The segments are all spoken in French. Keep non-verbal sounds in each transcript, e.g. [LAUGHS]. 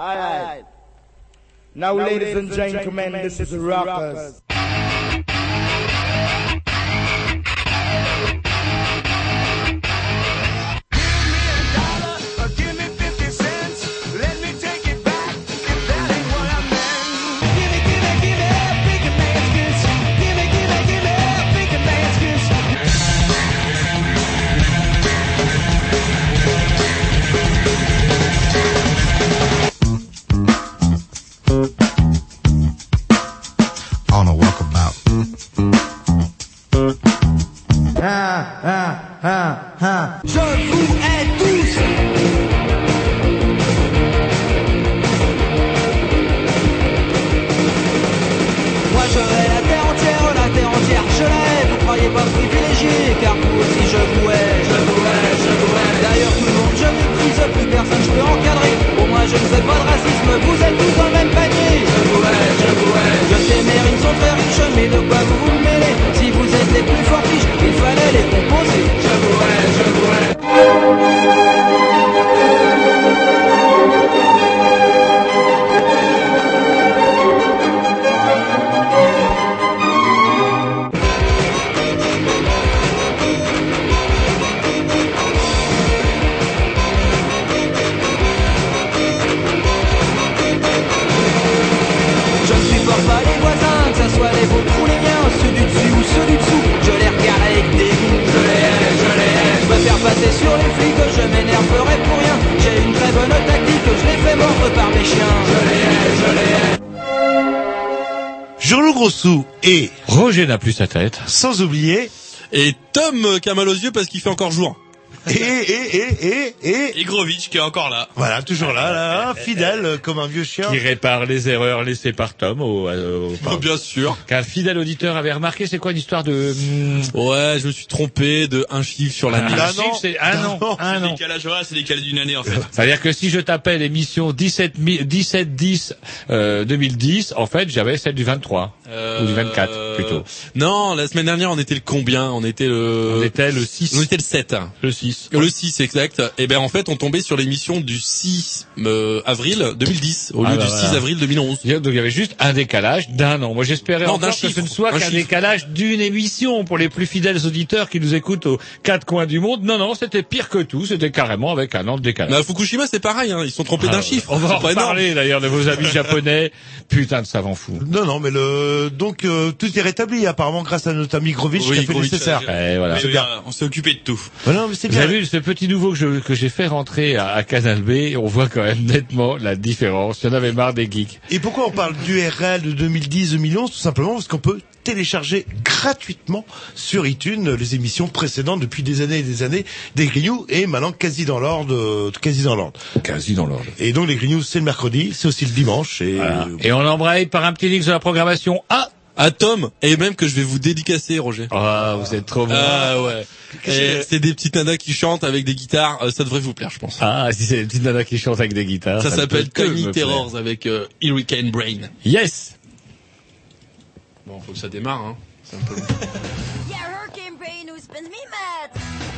All right. Now, now ladies, ladies and gentlemen, gentlemen this, this is Rockers. rockers. Plus sa tête. sans oublier Et Tom euh, qui a mal aux yeux parce qu'il fait encore jour. et et et et et Et Grovitch qui est encore là. voilà toujours là là fidèle euh, comme un vieux chien. Qui répare les erreurs laissées par Tom au, au- Oh, bien sûr. qu'un fidèle auditeur avait remarqué, c'est quoi l'histoire de... hum, Ouais, je me suis trompé de un chiffre sur l'année. un Ah non. chiffre, c'est un an, un an. décalage horaire, c'est décalé d'une année en fait. C'est-à-dire que si je tapais l'émission 17 mi- 17 10 euh, 2010, en fait, j'avais celle du 23 ou du 24 plutôt. Euh, Non, la semaine dernière, on était le combien? On était le... On était le 6, On était le 7. le 6. Le 6, exact. Et ben en fait, on tombait sur l'émission du 6 euh, avril 2010 au lieu Ah bah du voilà. 6 avril 2011. Donc il y avait juste un décalage d'un an. Moi j'espérais Non, encore d'un que ce chiffre. ne soit Un qu'un chiffre. décalage d'une émission pour les plus fidèles auditeurs qui nous écoutent aux quatre coins du monde. Non, non, c'était pire que tout. C'était carrément avec un an de décalage. Mais à Fukushima, c'est pareil. Hein. Ils sont trompés d'un Ah, chiffre. On va en reparler d'ailleurs de vos amis japonais. Putain de savants fous. Non non mais le donc euh, tout est rétabli apparemment grâce à notre ami Grovitch Oui, qui a fait le Grovitch, nécessaire. euh, Et voilà. Bien. on s'est occupé de tout. Ouais, non mais c'est Vous bien. avez vu ce petit nouveau que je- que j'ai fait rentrer à, à Canal B On voit quand même nettement la différence. Il y en avait marre des geeks. Et pourquoi on parle d'URL de 2010-2011 Tout simplement parce qu'on peut télécharger gratuitement sur iTunes les émissions précédentes depuis des années et des années des Grignoux et maintenant quasi dans l'ordre, euh, quasi dans l'ordre. Quasi dans l'ordre. Et donc les Grignoux c'est le mercredi, c'est aussi le dimanche et Voilà. euh, Et on embraye par un petit link sur la programmation. Ah À Tom, et même que je vais vous dédicacer, Roger. Ah, vous êtes trop bon. Ah ouais. C'est des petites nanas qui chantent avec des guitares. euh, Ça devrait vous plaire, je pense. Ah, si c'est les petites nanas qui chantent avec des guitares. ça s'appelle Tiny Terrors avec euh, Hurricane Brain. Yes Bon, faut que ça démarre, hein. C'est un peu long. [LAUGHS] Yeah, Hurricane Brain who spins me mad?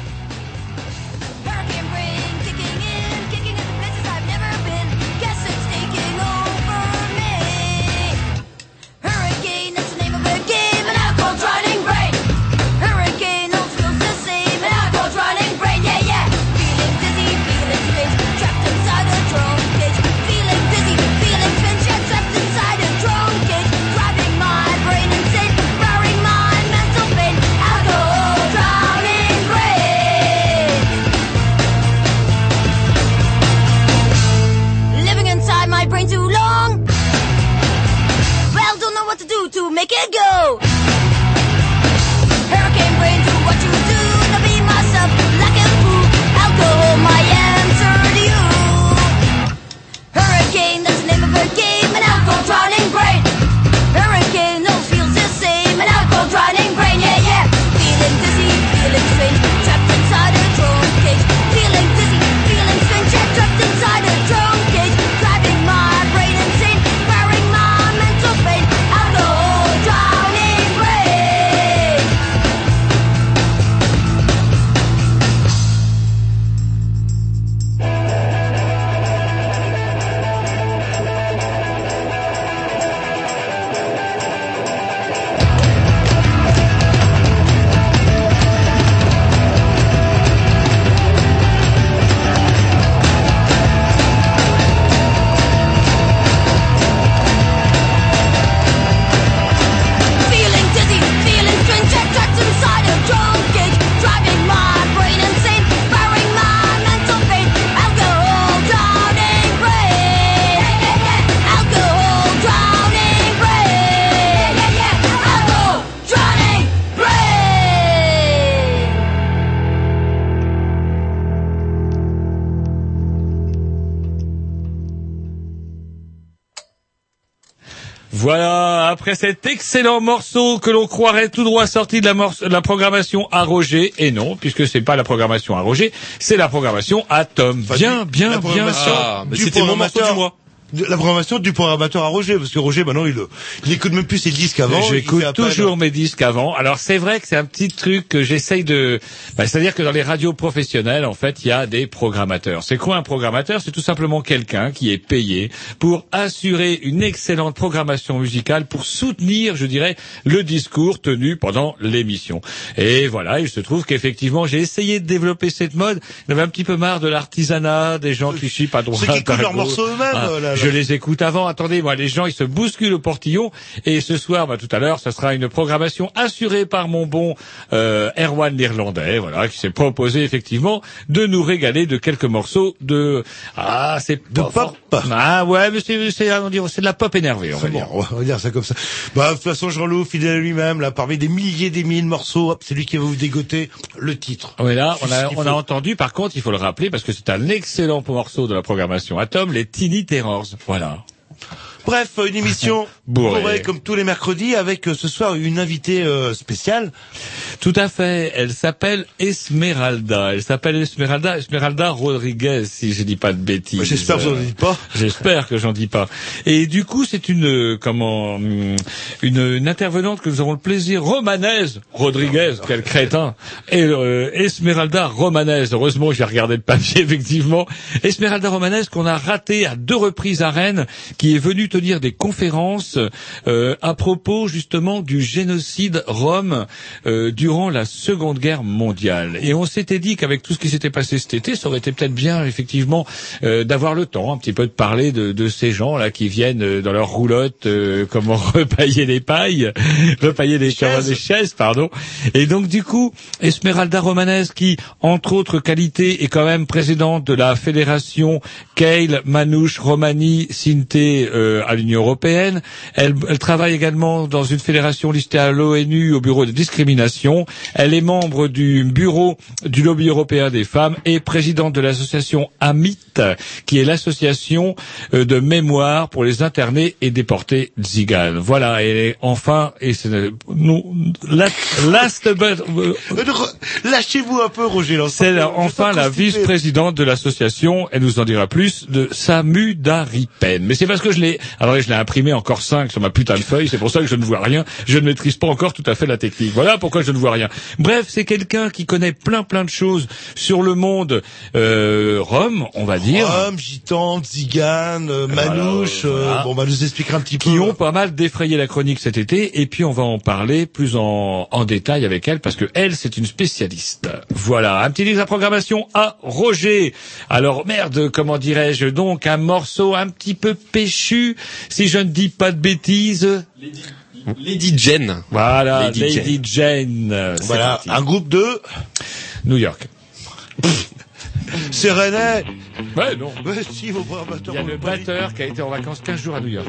get go! Après cet excellent morceau que l'on croirait tout droit sorti de la, morce- de la programmation à Roger, et non, puisque c'est pas la programmation à Roger, c'est la programmation à Tom. Bien, bien, bien. programmation Ah, c'était mon morceau du mois. De- La programmation du programmateur à Roger, parce que Roger, maintenant, il, il écoute même plus ses disques avant. J'écoute toujours mes disques avant. Alors c'est vrai que c'est un petit truc que j'essaye de... bah, C'est-à-dire que dans les radios professionnelles, en fait, il y a des programmateurs. C'est quoi un programmateur? C'est tout simplement quelqu'un qui est payé pour assurer une excellente programmation musicale, pour soutenir, je dirais, le discours tenu pendant l'émission. Et voilà, il se trouve qu'effectivement, j'ai essayé de développer cette mode. J'avais un petit peu marre de l'artisanat, des gens qui chient à droite, Ceux qui écoutent leurs morceaux eux-mêmes, Ah. Je les écoute avant. Attendez, moi, les gens, ils se bousculent au portillon. Et ce soir, bah, tout à l'heure, ce sera une programmation assurée par mon bon euh, Erwan l'Irlandais, voilà, qui s'est proposé effectivement de nous régaler de quelques morceaux de ah, c'est De pas pop. fort. Ah ouais, mais c'est c'est c'est de la pop énervée, on va Bon, dire. on va dire ça comme ça. Bah, de toute façon, Jean-Loup, fidèle à lui-même, là, parmi des milliers, des milliers de morceaux, c'est lui qui va vous dégoter le titre. Oui, là, on a, on a entendu, par contre, il faut le rappeler, parce que c'est un excellent morceau de la programmation Atom, les Tiny Terrors. Voilà. Bref, une émission [LAUGHS] Bourrée. bourrée, comme tous les mercredis avec euh, ce soir une invitée euh, spéciale. Tout à fait. Elle s'appelle Esmeralda. Elle s'appelle Esmeralda, Esmeralda Rodriguez, si je dis pas de bêtises. Bah, J'espère que vous en dites pas. [LAUGHS] J'espère que j'en dis pas. Et du coup, c'est une euh, comment hum, une, une intervenante que nous avons le plaisir romanaise Rodriguez, quel crétin. Et euh, Esmeralda Romanez. Heureusement, j'ai regardé le papier [LAUGHS] effectivement. Esmeralda Romanez qu'on a raté à deux reprises à Rennes, qui est venue tenir des conférences euh, à propos justement du génocide rome euh, durant la Seconde Guerre mondiale. Et on s'était dit qu'avec tout ce qui s'était passé cet été, ça aurait été peut-être bien effectivement euh, d'avoir le temps un petit peu de parler de, de ces gens là qui viennent euh, dans leur roulotte, euh, comment [LAUGHS] repailler les pailles, repailler les Chaises. chaises, pardon. Et donc du coup, Esmeralda Romanes qui, entre autres qualités, est quand même présidente de la fédération Keil Manouche Romani Sinté euh, à l'Union européenne. Elle, elle travaille également dans une fédération listée à l'ONU au bureau de discrimination. Elle est membre du bureau du lobby européen des femmes et présidente de l'association AMIT, qui est l'association euh, de mémoire pour les internés et déportés tziganes. Voilà, et enfin, et c'est nous, la- last but, euh, Euh, Lâchez-vous un peu, Roger. c'est enfin la vice-présidente de l'association, elle nous en dira plus, de Samu Daripen. Mais c'est parce que je l'ai, alors je l'ai imprimé encore 5 sur ma putain de feuille, c'est pour ça que je ne vois rien, je ne maîtrise pas encore tout à fait la technique. Voilà pourquoi je ne vois rien. Bref, c'est quelqu'un qui connaît plein plein de choses sur le monde euh, rome, on va dire. Rome, gitan, zigane, euh, manouche. Voilà, euh, voilà. bon, on va nous expliquer un petit peu. qui ont pas mal défrayé la chronique cet été, et puis on va en parler plus en, en détail avec elle, parce que elle, c'est une spécialiste. Voilà, un petit livre à programmation à Roger. Alors merde, comment dirais-je donc, un morceau un petit peu péchu, si je ne dis pas de bêtises. Lady Jen. Voilà, Lady Lady, Jane. Voilà, parti. un groupe de New York. [LAUGHS] [LAUGHS] c'est Rennais. Ouais, non. Mais si, vos Il y a le batteur qui a été en vacances 15 jours à New York.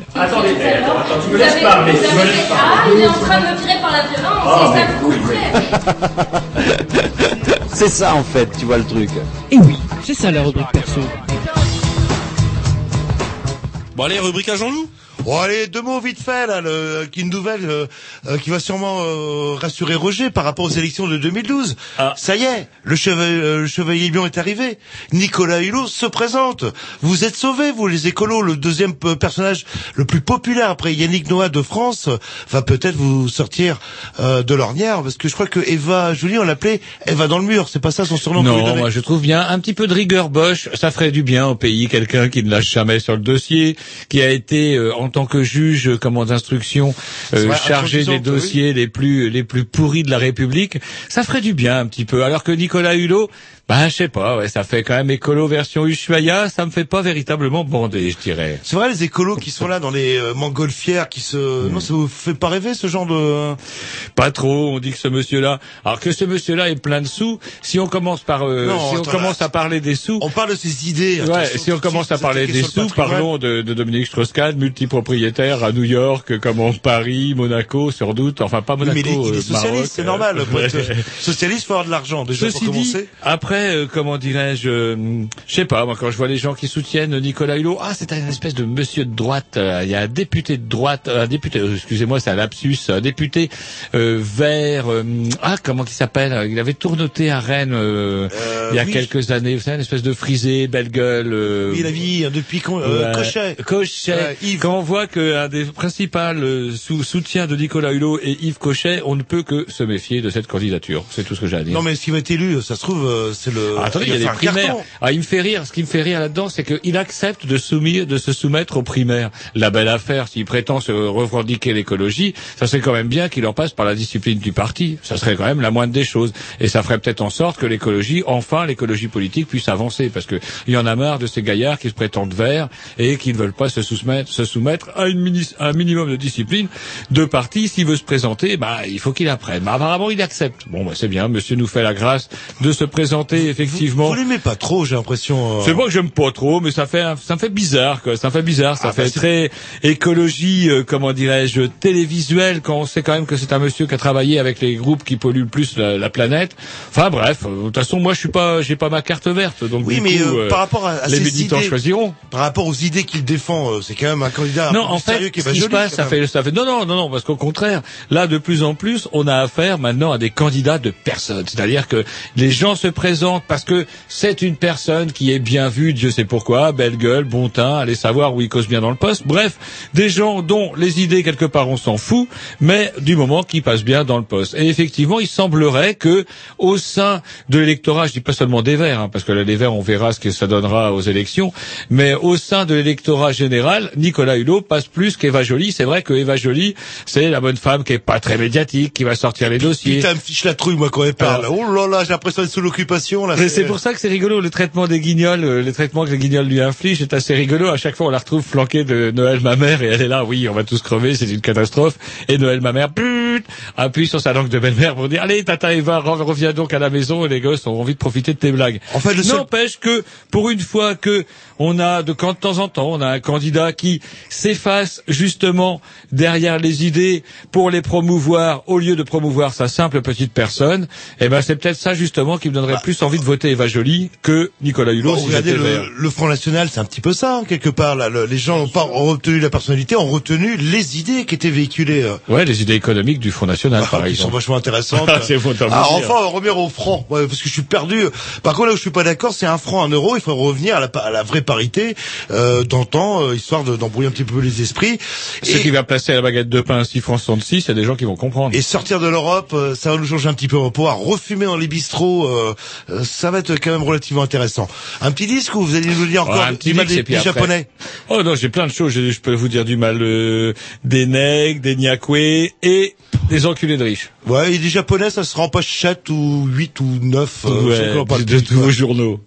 Attendez, attends, attends, tu me laisses parler, tu me laisses Ah, il est en train de me tirer par la violence, Oh, c'est ça mais que vous voulez. C'est ça en fait, tu vois le truc. Et oui, c'est ça la rubrique perso. Bon allez, rubrique à Jean-Loup. Bon allez, deux mots vite fait là, le, qui une nouvelle euh, euh, qui va sûrement euh, rassurer Roger par rapport aux élections de 2012. Ah. Ça y est, le chevalier, euh, le chevalier Lion est arrivé. Nicolas Hulot se présente. Vous êtes sauvés, vous les écolos. Le deuxième euh, personnage le plus populaire après Yannick Noah de France euh, va peut-être vous sortir euh, de l'ornière parce que je crois que Eva Jolie on l'appelait Eva dans le mur. C'est pas ça son surnom. Non, moi je trouve bien un petit peu de rigueur Bosch, ça ferait du bien au pays, quelqu'un qui ne lâche jamais sur le dossier, qui a été euh, en tant que juge, euh, comment d'instruction, euh, chargé des oui. dossiers les plus les plus pourris de la République, ça ferait du bien un petit peu. Alors que Nicolas Hulot, ben je sais pas, ouais, ça fait quand même écolo version Ushuaïa, ça me fait pas véritablement bander, je dirais. C'est vrai les écolos qui sont là dans les euh, montgolfières qui se non ça vous fait pas rêver ce genre de Pas trop, on dit que ce monsieur-là, alors que ce monsieur-là est plein de sous, si on commence par euh, Non, si on commence là, à parler des sous, On parle de ses idées. Ouais, si on commence à parler des sur sous, parlons de, de Dominique Strauss-Kahn, multipropriétaire à New York, comme en Paris, Monaco, sans doute. Enfin, pas Oui, Monaco, mais il est, il est euh, socialiste, c'est euh, normal. Pour être socialiste, faut avoir de l'argent déjà Ceci pour dit, commencer. après, euh, comment dirais-je, euh, je sais pas, moi quand je vois les gens qui soutiennent Nicolas Hulot, ah c'est un espèce de monsieur de droite, euh, il y a un député de droite, un député, excusez-moi, c'est un lapsus, un député vert, ah comment il s'appelle, il avait tournoté à Rennes il y a quelques années, vous savez, une espèce de frisé, belle gueule. Oui, la vie depuis con, euh, Ouais. Cochet. Cochet. Yves. Quand on voit qu'un des principaux soutiens de Nicolas Hulot est Yves Cochet, on ne peut que se méfier de cette candidature. C'est tout ce que j'ai à dire. Non, mais s'il va être élu, ça se trouve, c'est le. Ah, attendez, il y a des primaires. Ah, il me fait rire. Ce qui me fait rire là-dedans, c'est qu'il accepte de soumettre, de se soumettre aux primaires. La belle affaire, s'il prétend se revendiquer l'écologie, ça serait quand même bien qu'il en passe par la discipline du parti. Ça serait quand même la moindre des choses. Et ça ferait peut-être en sorte que l'écologie, enfin, l'écologie politique puisse avancer. Parce que il y en a marre de ces gaillards qui se prétendent verts et qui ne veulent pas se soumettre, se soumettre à une mini- à un minimum de discipline de parti. S'il veut se présenter, bah, il faut qu'il apprenne. Mais apparemment, il accepte. Bon, bah, c'est bien. Monsieur nous fait la grâce de se présenter, effectivement. Vous l'aimez pas trop, j'ai l'impression. euh. C'est moi que j'aime pas trop, mais ça fait ça me fait bizarre quoi. Ça me fait bizarre, ça Ah, fait bah, très écologie, euh, comment dirais-je, télévisuel quand on sait quand même que c'est un monsieur qui a travaillé avec les groupes qui polluent le plus la, la planète. Enfin bref, euh, de toute façon moi je suis pas j'ai pas ma carte verte donc Oui, du mais coup, euh, par rapport à, à les militants idées, choisiront. par rapport aux idées qu'il défend, euh, c'est quand même un candidat Non, en fait, ce qu'Eva qui se passe, ça fait, ça fait, non, non, non, non, parce qu'au contraire, là, de plus en plus, on a affaire maintenant à des candidats de personnes. C'est-à-dire que les gens se présentent parce que c'est une personne qui est bien vue, Dieu sait pourquoi, belle gueule, bon teint, allez savoir où il cause bien dans le poste. Bref, des gens dont les idées, quelque part, on s'en fout, mais du moment qu'ils passent bien dans le poste. Et effectivement, il semblerait que, au sein de l'électorat, je dis pas seulement des Verts, hein, parce que là, les Verts, on verra ce que ça donnera aux élections, mais au sein de l'électorat général, Nicolas Hulot passe plus qu'Eva Joly. C'est vrai que Eva Joly, c'est la bonne femme qui est pas très médiatique, qui va sortir les dossiers. Putain, me fiche la trouille, moi, quand elle parle. Oh là là, j'ai l'impression d'être sous l'occupation, là. C'est pour ça que c'est rigolo, le traitement des guignols, euh, le traitement que les guignols lui infligent est assez rigolo. À chaque fois, on la retrouve flanquée de Noël ma mère et elle est là, oui, on va tous crever, c'est une catastrophe. Et Noël ma mère, appuie sur sa langue de belle-mère pour dire, allez, tata Eva, re- reviens donc à la maison et les gosses ont envie de profiter de tes blagues. En fait, seul- N'empêche que, pour une fois que on a, de quand de temps en temps, on a un candidat qui s'efface justement derrière les idées pour les promouvoir au lieu de promouvoir sa simple petite personne, eh ben c'est peut-être ça justement qui me donnerait plus envie de voter Eva Joly que Nicolas Hulot Bon, si regardez, le, le Front National, c'est un petit peu ça, hein, quelque part. Là. Le- les gens n'ont pas retenu la personnalité, ont retenu les idées qui étaient véhiculées. euh. Ouais, les idées économiques du Front National, par qui sont exemple. vachement intéressantes. [LAUGHS] Alors dire. enfin, revenir au franc, ouais, parce que je suis perdu. Par contre, là où je suis pas d'accord, c'est un franc, un euro. Il faut revenir à la, à la vraie disparité euh, d'antan, euh, histoire de- d'embrouiller un petit peu les esprits. Et- qui va placer la baguette de pain à 6 francs 66, il y a des gens qui vont comprendre. Et sortir de l'Europe, euh, ça va nous changer un petit peu. On va pouvoir refumer dans les bistrots. euh, ça va être quand même relativement intéressant. Un petit disque ou vous allez nous dire encore Ouais, un petit du mal mix, des, des japonais? Oh non, j'ai plein de choses. Je, je peux vous dire du mal euh, des nègres, des niakoués et des enculés de riches. Ouais, et des japonais, ça sera en pochette ou 8 ou 9. euh, Ouais, je sais encore pas de, de tout, tous vos quoi. journaux.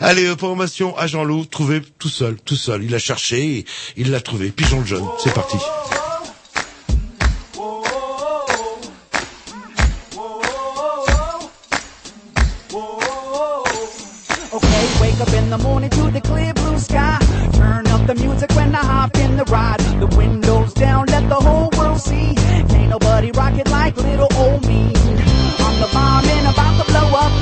Allez, euh, formation à Jean-Loup, trouvé tout seul, tout seul. Il a cherché, et il l'a trouvé. Pigeon le jeune, c'est parti. Okay, wake up in the morning to the clear blue sky. Turn up the music when I hop in the ride. The windows down, let the whole world see. Can't nobody rock it like little old me. I'm the bomb and about to blow up.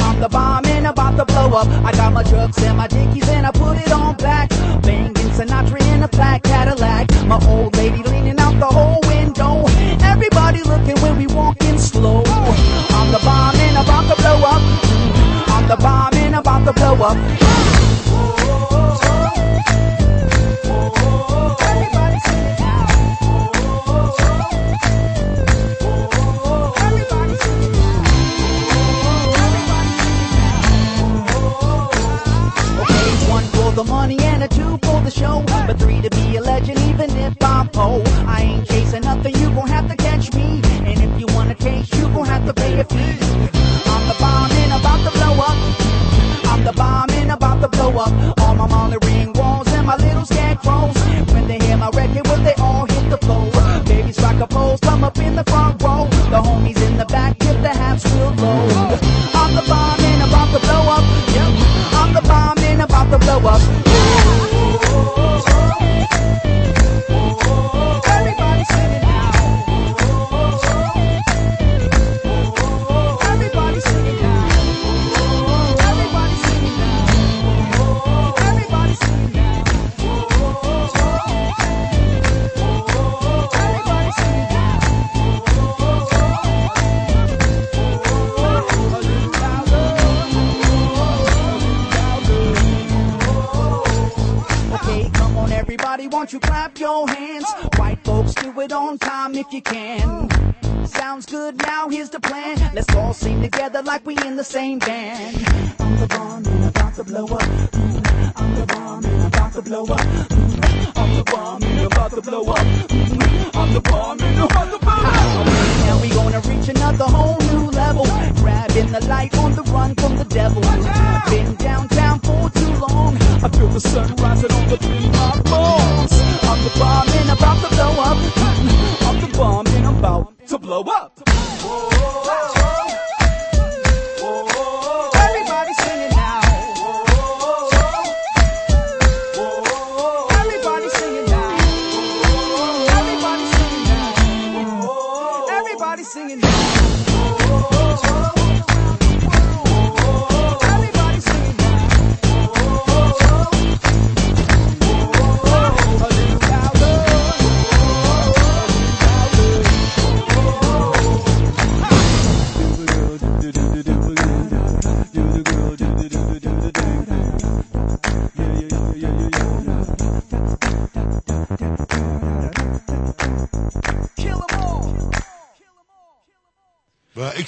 I'm the bomb and about to blow up. I got my trucks and my dickies and I put it on black. Banging Sinatra in a black Cadillac. My old lady leaning out the whole window. Everybody looking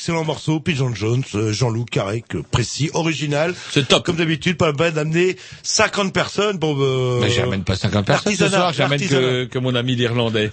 excellent morceau, Pigeon Jones, euh, Jean-Loup Carrec, euh, précis, original. C'est top. Comme d'habitude, pas peine d'amener 50 personnes pour... Euh, Mais j'amène pas 50 personnes ce soir, j'amène que mon ami l'Irlandais.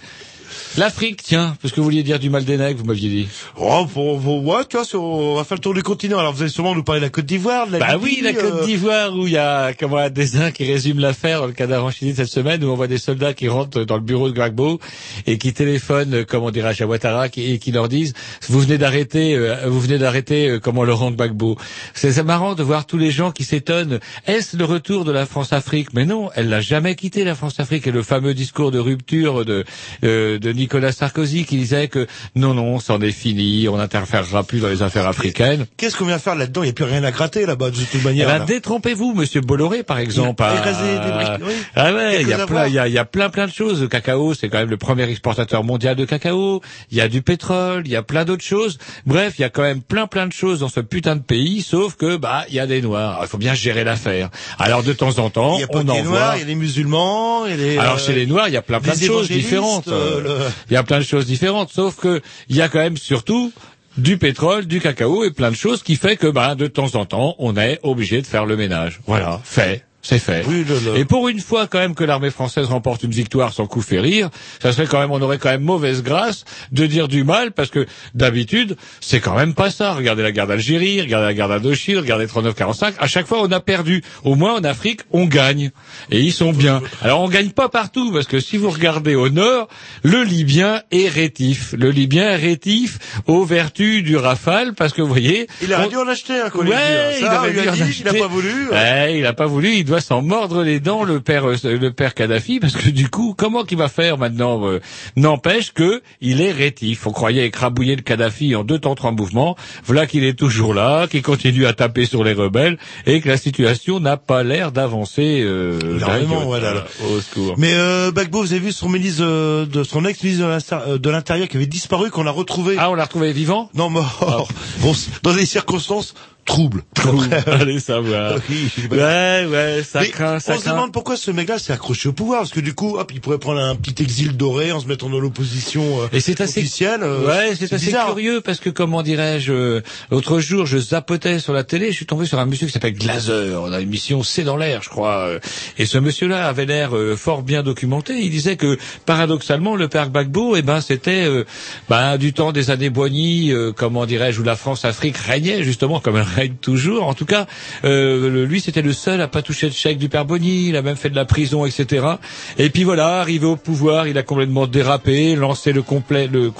L'Afrique, tiens, parce que vous vouliez dire du mal des nègres, vous m'aviez dit. Oh, pour, ouais, tu vois, sur- on va faire le tour du continent. Alors, vous allez sûrement nous parler de la Côte d'Ivoire, de la Bah Libye, oui, la Côte euh, d'Ivoire où il y a comment un dessin qui résume l'affaire dans le cas d'Aranchini cette semaine où on voit des soldats qui rentrent dans le bureau de Gbagbo et qui téléphonent, euh, comment dirais à Ouattara qui- et qui leur disent vous venez d'arrêter, euh, vous venez d'arrêter euh, comment Laurent Gbagbo. C'est marrant de voir tous les gens qui s'étonnent. Est-ce le retour de la France-Afrique? Mais non, elle n'a jamais quitté la France-Afrique et le fameux discours de rupture de de Nicolas Sarkozy qui disait que non, non, c'en est fini, on n'interférera plus dans les affaires africaines. Qu'est-ce qu'on vient faire là-dedans Il n'y a plus rien à gratter là-bas de toute Eh manière. ben, là. détrompez-vous, Monsieur Bolloré, par exemple. Il a Ah, des oui. ah ouais, il y a plein, il y a, il y a plein, plein de choses. Le cacao, c'est quand même le premier exportateur mondial de cacao. Il y a du pétrole, il y a plein d'autres choses. Bref, il y a quand même plein, plein de choses dans ce putain de pays, sauf que, bah, il y a des noirs. Il faut bien gérer l'affaire. Alors, de temps en temps, Il y a on envoie. noirs, il y a les musulmans, il y a les. Alors euh, chez les Noirs, il y a plein plein de choses différentes. euh, le- Il y a plein de choses différentes, sauf que il y a quand même surtout du pétrole, du cacao et plein de choses qui fait que bah de temps en temps, on est obligé de faire le ménage. Voilà, fait. C'est fait. Oui, le- le- Et pour une fois quand même que l'armée française remporte une victoire sans coup fait rire, ça serait quand même, on aurait quand même mauvaise grâce de dire du mal parce que d'habitude c'est quand même pas ça. Regardez la guerre d'Algérie, regardez la guerre d'Indochine, regardez 39-45. À chaque fois on a perdu. Au moins en Afrique on gagne et ils sont bien. Alors on gagne pas partout parce que si vous regardez au nord, le Libyen est rétif. Le Libyen est rétif aux vertus du Rafale parce que vous voyez. Il a on- dû en acheter un collègue. Ouais, il lui a il acheter. pas voulu. Ouais, il a pas voulu, il doit s'en mordre les dents le père euh, le père Kadhafi parce que du coup, comment qu'il va faire maintenant euh, N'empêche que il est rétif. On croyait écrabouiller le Kadhafi en deux temps trois mouvements. Voilà qu'il est toujours là, qu'il continue à taper sur les rebelles et que la situation n'a pas l'air d'avancer euh, Énormément, d'un ouais, là, iota. là. Au secours. Mais euh, Bagbo, vous avez vu son ministre euh, de son ex-ministre de l'Inter- euh, de l'Intérieur qui avait disparu, qu'on a retrouvé. Ah, on l'a retrouvé vivant? Non, mort. Bon, c- dans des circonstances troubles. [LAUGHS] Allez savoir. Oui, Ouais, ouais, ça Mais craint, ça on se craint. demande pourquoi ce mec-là s'est accroché au pouvoir, parce que du coup, hop, il pourrait prendre un petit exil doré en se mettant dans l'opposition euh, Et c'est assez officielle. euh, Ouais, c'est assez bizarre. curieux parce que comment dirais-je, euh, l'autre jour je zapotais sur la télé, je suis tombé sur un monsieur qui s'appelle Glazer, on a une émission C'est dans l'air, je crois. euh, Et ce monsieur-là avait l'air euh, fort bien documenté. Il disait que paradoxalement le père Gbagbo, eh ben c'était euh, ben, du temps des années Boigny, euh, comment dirais-je, où la France-Afrique régnait justement comme elle règne toujours. En tout cas, euh, le- lui c'était le seul à pas toucher de chèque du père Boigny. Il a même fait de la prison, etc. Et puis voilà, arrivé au pouvoir, il a complètement dérapé, lancé le complet, le,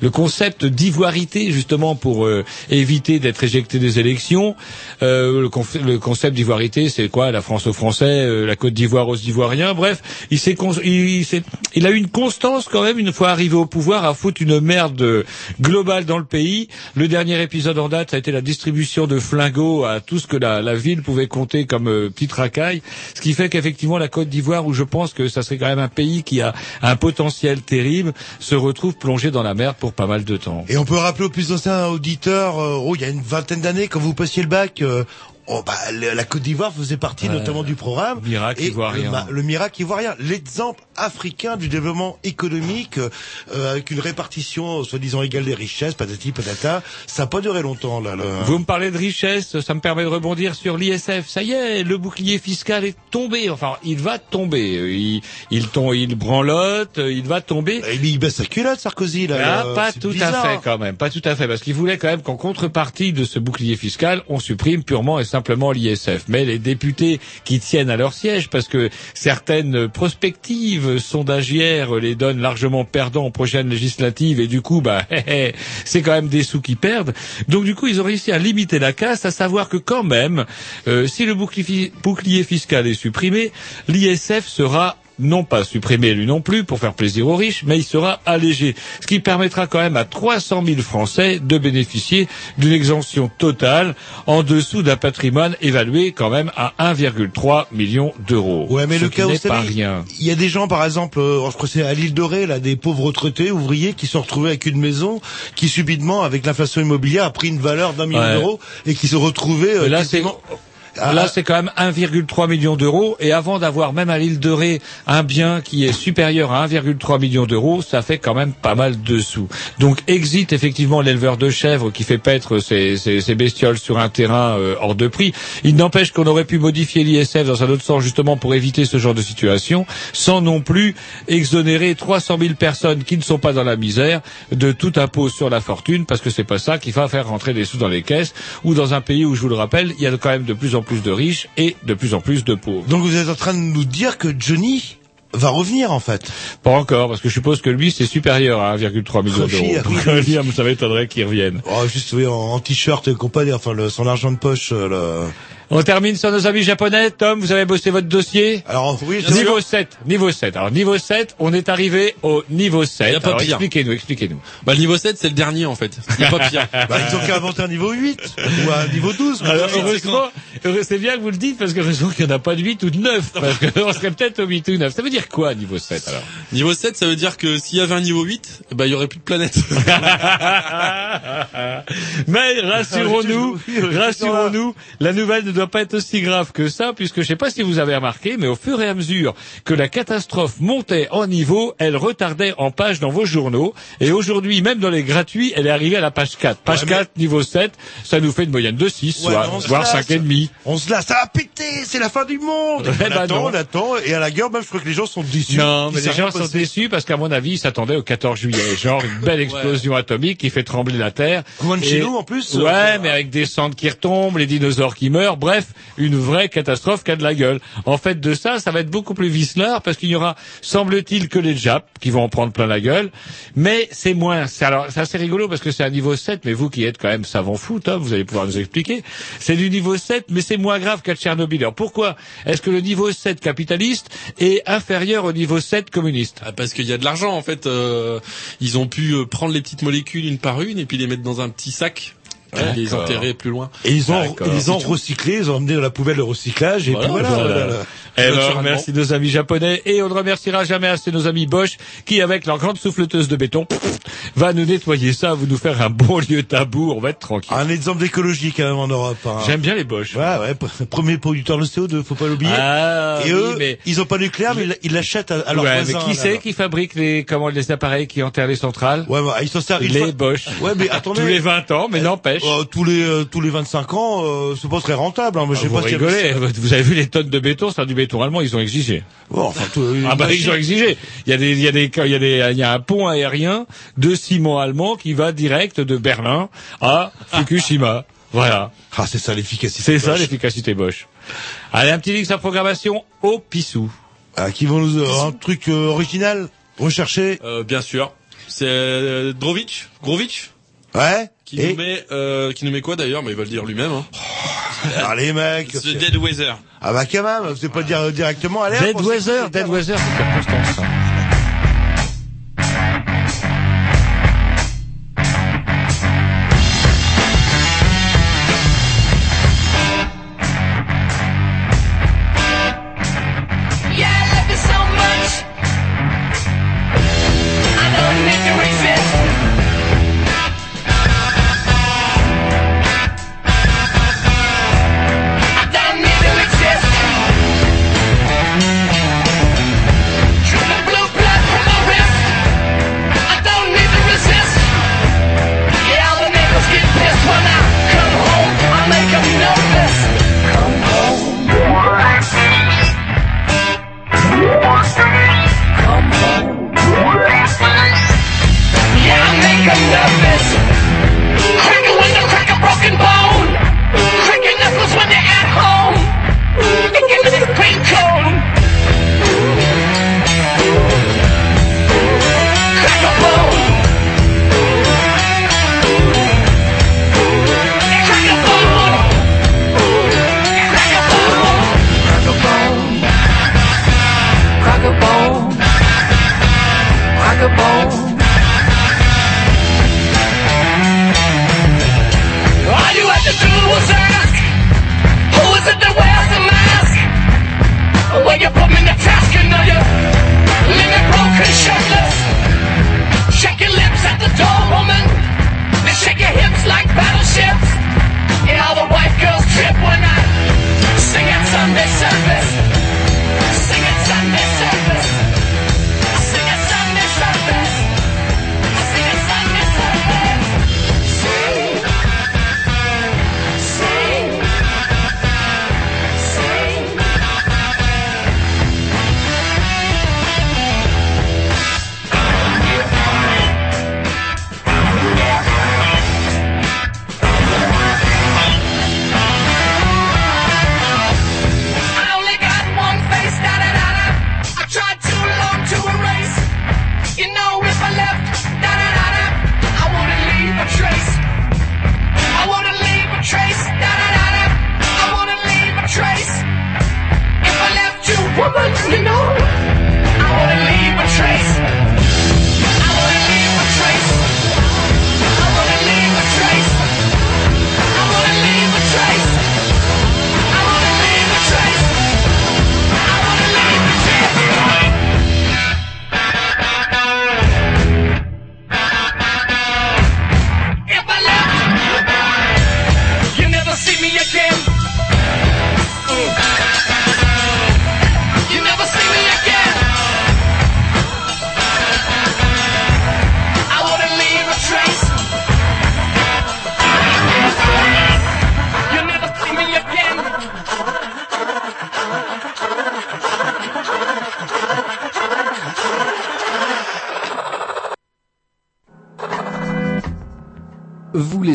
le concept d'ivoirité justement pour euh, éviter d'être éjecté des élections. Euh, le, le concept d'ivoirité, c'est quoi? La France aux Français, la Côte d'Ivoire aux Ivoiriens. Bref, il il, il il a eu une constance quand même une fois arrivé au pouvoir à foutre une merde globale dans le pays. Le dernier épisode en date, ça a été la distribution de flingots à tout ce que la, la ville pouvait compter comme euh, petite racaille. Ce qui fait qu'effectivement la Côte d'Ivoire, où je pense que ça serait quand même un pays qui a un potentiel terrible, se retrouve plongé dans la merde pour pas mal de temps. Et on peut rappeler aux plus anciens auditeurs, euh, oh, il y a une vingtaine d'années, quand vous passiez le bac, euh, oh, bah, la Côte d'Ivoire faisait partie Ouais. notamment du programme. Miracle Et ivoirien. Le, le miracle ivoirien, l'exemple africain du développement économique, euh, euh, avec une répartition euh, soi-disant égale des richesses, patati patata. Ça n'a pas duré longtemps, là. le- Vous me parlez de richesse, ça me permet de rebondir sur l'ISF. Ça y est, le bouclier fiscal est tombé. Enfin, il va tomber. Il, il, tombe, il branlote, il va tomber. Et il baisse sa culotte, Sarkozy, là. Ah, là. pas tout bizarre. à fait quand même, pas tout à fait, parce qu'il voulait quand même qu'en contrepartie de ce bouclier fiscal, on supprime purement et simplement l'ISF. Mais les députés qui tiennent à leur siège, parce que certaines prospectives sondagières les donnent largement perdants aux prochaines législatives, et du coup, bah, [LAUGHS] c'est quand même des sous qui perdent. Donc du coup, ils ont réussi à limiter la casse, à savoir que quand même, euh, si le bouclier fiscal est supprimé, l'ISF sera non pas supprimé lui non plus pour faire plaisir aux riches, mais il sera allégé, ce qui permettra quand même à 300 000 Français de bénéficier d'une exemption totale en dessous d'un patrimoine évalué quand même à 1,3 million d'euros. Ouais, mais ce le cas n'est où pas rien. Il y a des gens, par exemple, euh, je crois que c'est à l'île de Ré, là, des pauvres retraités, ouvriers, qui se sont retrouvés avec une maison qui subitement, avec l'inflation immobilière, a pris une valeur d'un million Ouais. d'euros et qui se retrouvaient. euh, Là, Là, c'est quand même 1,3 million d'euros. Et avant d'avoir même à l'île de Ré un bien qui est supérieur à 1,3 million d'euros, ça fait quand même pas mal de sous. Donc, exit effectivement l'éleveur de chèvres qui fait paître ses, ses- ses bestioles sur un terrain euh, hors de prix. Il n'empêche qu'on aurait pu modifier l'ISF dans un autre sens justement pour éviter ce genre de situation, sans non plus exonérer 300 000 personnes qui ne sont pas dans la misère de tout impôt sur la fortune, parce que c'est pas ça qui va faire rentrer des sous dans les caisses, ou dans un pays où, je vous le rappelle, il y a quand même de plus en plus de riches et de plus en plus de pauvres. Donc vous êtes en train de nous dire que Johnny va revenir, en fait. Pas encore, parce que je suppose que lui, c'est supérieur à 1,3 million d'euros. oui. [LAUGHS] Liam, ça m'étonnerait qu'il revienne. Oh, juste, oui, en, en t-shirt et compagnie, enfin, le, son argent de poche, euh, le... On termine sur nos amis japonais. Tom, vous avez bossé votre dossier Alors oui, Bien sûr. Niveau 7, niveau 7. Alors niveau 7, on est arrivé au niveau 7. Y a pas Alors, pire. expliquez-nous, expliquez-nous. Bah le niveau 7 c'est le dernier en fait. Il y a pas pire. [LAUGHS] bah, ils ont qu'à inventer un niveau 8 ou un niveau 12. mais Alors, heureusement, c'est bien que vous le dites parce que heureusement qu'il n'y en a pas de 8 ou de 9 parce qu'on serait peut-être au 8 ou 9. Ça veut dire quoi niveau 7 alors? Niveau 7 ça veut dire que s'il y avait un niveau 8, bah il y aurait plus de planète. Mais rassurons-nous, rassurons-nous, la nouvelle ne doit pas être aussi grave que ça, puisque je sais pas si vous avez remarqué, mais au fur et à mesure que la catastrophe montait en niveau, elle retardait en page dans vos journaux. Et aujourd'hui, même dans les gratuits, elle est arrivée à la page 4. Page Ouais, mais- 4, niveau 7, ça nous fait une moyenne de 6, Ouais, soit- voire lasse. 5,5. On se lasse, ça va péter, c'est la fin du monde. [LAUGHS] Eh on ben attend, non. on attend, et à la guerre, même, je crois que les gens sont déçus. Non, mais les gens sont déçus parce qu'à mon avis, ils s'attendaient au 14 juillet. Genre une belle [LAUGHS] explosion atomique qui fait trembler la Terre. Loin de chez nous, en plus. Ouais, euh, mais avec des cendres qui retombent, les dinosaures qui meurent, bref, une vraie catastrophe qui a de la gueule. En fait, de ça, ça va être beaucoup plus vicelard parce qu'il y aura, semble-t-il, que les Japs qui vont en prendre plein la gueule. Mais c'est moins, alors, c'est assez rigolo parce que c'est un niveau 7, mais vous qui êtes quand même savant fou, Tom, vous allez pouvoir nous expliquer. C'est du niveau 7, mais c'est moins grave qu'à Tchernobyl. Alors pourquoi est-ce que le niveau 7 capitaliste est inférieur au niveau 7 communiste? Ah, Parce qu'il y a de l'argent en fait. euh, ils ont pu euh, prendre les petites molécules une par une et puis les mettre dans un petit sac les enterrer plus loin. Et ils ont, ils ont recyclé, ils ont emmené dans la poubelle le recyclage, et Voilà, puis voilà. voilà. voilà. Eh ben, on remercie nos amis japonais et on ne remerciera jamais assez nos amis Bosch qui, avec leur grande souffleteuse de béton, [LAUGHS] va nous nettoyer ça, vous nous faire un bon lieu tabou, on va être tranquille. Un exemple d'écologie, quand même, en Europe. hein. J'aime bien les Bosch. Ouais, ouais, pr- premier producteur de CO2, faut pas l'oublier. Ah, et oui, eux, mais... ils ont pas de nucléaire, mais ils- l'achètent à, leurs Ouais, mais voisins. qui là, c'est qui fabrique les, comment, les appareils qui enterrent les centrales? Ouais, ouais, ils s'en servent. ils Les Bosch. Ouais, mais attendez. [LAUGHS] Tous les 20 ans, mais n'empêche. Euh, tous les euh, tous les 25 ans, euh, c'est pas très rentable. Hein, mais je sais vous pas si- rigolez, [LAUGHS] vous avez vu les tonnes de béton, c'est du béton allemand, ils ont exigé. Bon, enfin, tout- [LAUGHS] Ah bah machine- ils ont exigé. Il y a des, il y a des, il y a des, il y a un pont aérien de ciment allemand qui va direct de Berlin à Fukushima. [LAUGHS] Voilà. Ah, c'est ça l'efficacité. C'est ça l'efficacité Bosch. Allez, un petit link sa programmation au pissou. Ah, qui vont nous euh, un truc euh, original, recherché. Euh, bien sûr. C'est euh, Drovic, Grovitch, Ouais. Qui Et nous met, euh, qui nous met quoi d'ailleurs? Mais il va le dire lui-même. Hein. [LAUGHS] allez mecs. The Dead Weather. Ah bah quand même, c'est pas dire directement. Allez, Dead Weather, Dead Weather, c'est circonstance.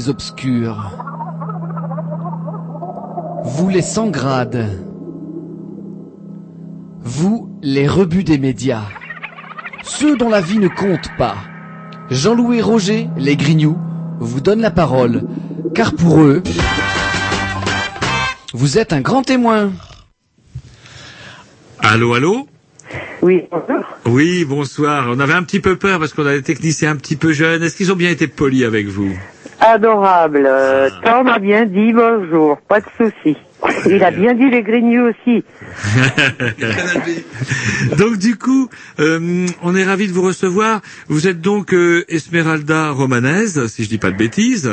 Vous les obscurs. Vous les sans grades. Vous les rebuts des médias. Ceux dont la vie ne compte pas. Jean-Louis Roger, les Grignoux, vous donnent la parole, car pour eux, vous êtes un grand témoin. Allô, allô? Oui, bonjour. Oui, bonsoir. On avait un petit peu peur parce qu'on a des techniciens un petit peu jeunes. Est-ce qu'ils ont bien été polis avec vous? Adorable. Euh, Tom a bien dit bonjour, pas de souci. Il a [LAUGHS] bien dit les grignoux aussi. [LAUGHS] donc du coup, euh, on est ravis de vous recevoir. Vous êtes donc euh, Esmeralda Romanese, si je dis pas de bêtises.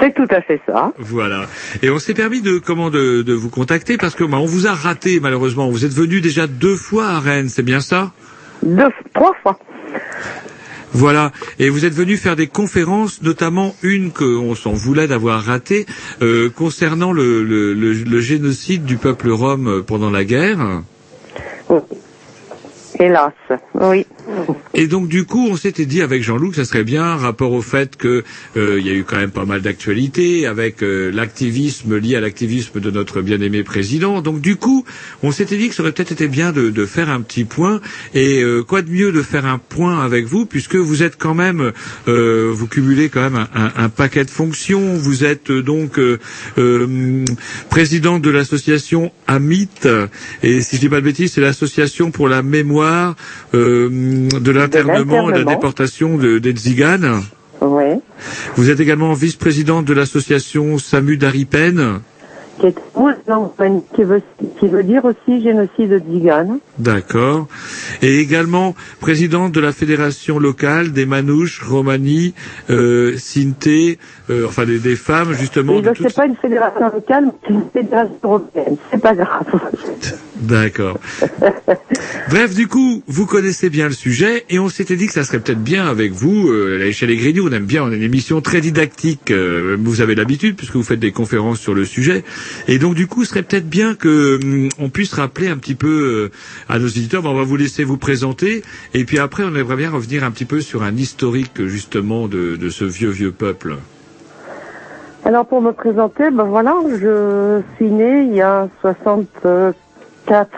C'est tout à fait ça. Voilà. Et on s'est permis de comment de, de vous contacter parce que bah, on vous a raté malheureusement. Vous êtes venu déjà deux fois à Rennes, c'est bien ça? Deux, trois fois. Voilà. Et vous êtes venu faire des conférences, notamment une qu'on s'en voulait d'avoir ratée, euh, concernant le, le, le, génocide du peuple rome pendant la guerre. Hélas, oui. Et donc du coup, on s'était dit avec Jean-Loup que ça serait bien, rapport au fait que euh, y a eu quand même pas mal d'actualités avec euh, l'activisme lié à l'activisme de notre bien-aimé président. Donc du coup, on s'était dit que ça aurait peut-être été bien de, de faire un petit point. Et euh, quoi de mieux de faire un point avec vous, puisque vous êtes quand même, euh, vous cumulez quand même un, un- un paquet de fonctions. Vous êtes euh, donc euh, président de l'association AMIT, et si je dis pas de bêtises, c'est l'association pour la mémoire euh, de l'internement et de la déportation de, des Tziganes. Oui. Vous êtes également vice-présidente de l'association SAMU d'Aripen. Qui, est- qui, veut, qui veut dire aussi génocide de Tzigane. D'accord. Et également présidente de la fédération locale des Manouches, Romani, euh, Sinté, euh, enfin des, des femmes justement. Je sais pas une fédération locale, mais c'est une fédération européenne. C'est pas grave. [LAUGHS] D'accord. Bref, du coup, vous connaissez bien le sujet et on s'était dit que ça serait peut-être bien avec vous. Euh, chez les Grignoux, on aime bien, on a une émission très didactique. euh, vous avez l'habitude puisque vous faites des conférences sur le sujet. Et donc, du coup, ce serait peut-être bien que hum, on puisse rappeler un petit peu euh, à nos éditeurs. Bon, on va vous laisser vous présenter et puis après, on aimerait bien revenir un petit peu sur un historique justement de, ce vieux vieux peuple. Alors pour me présenter, ben voilà, je suis née il y a 64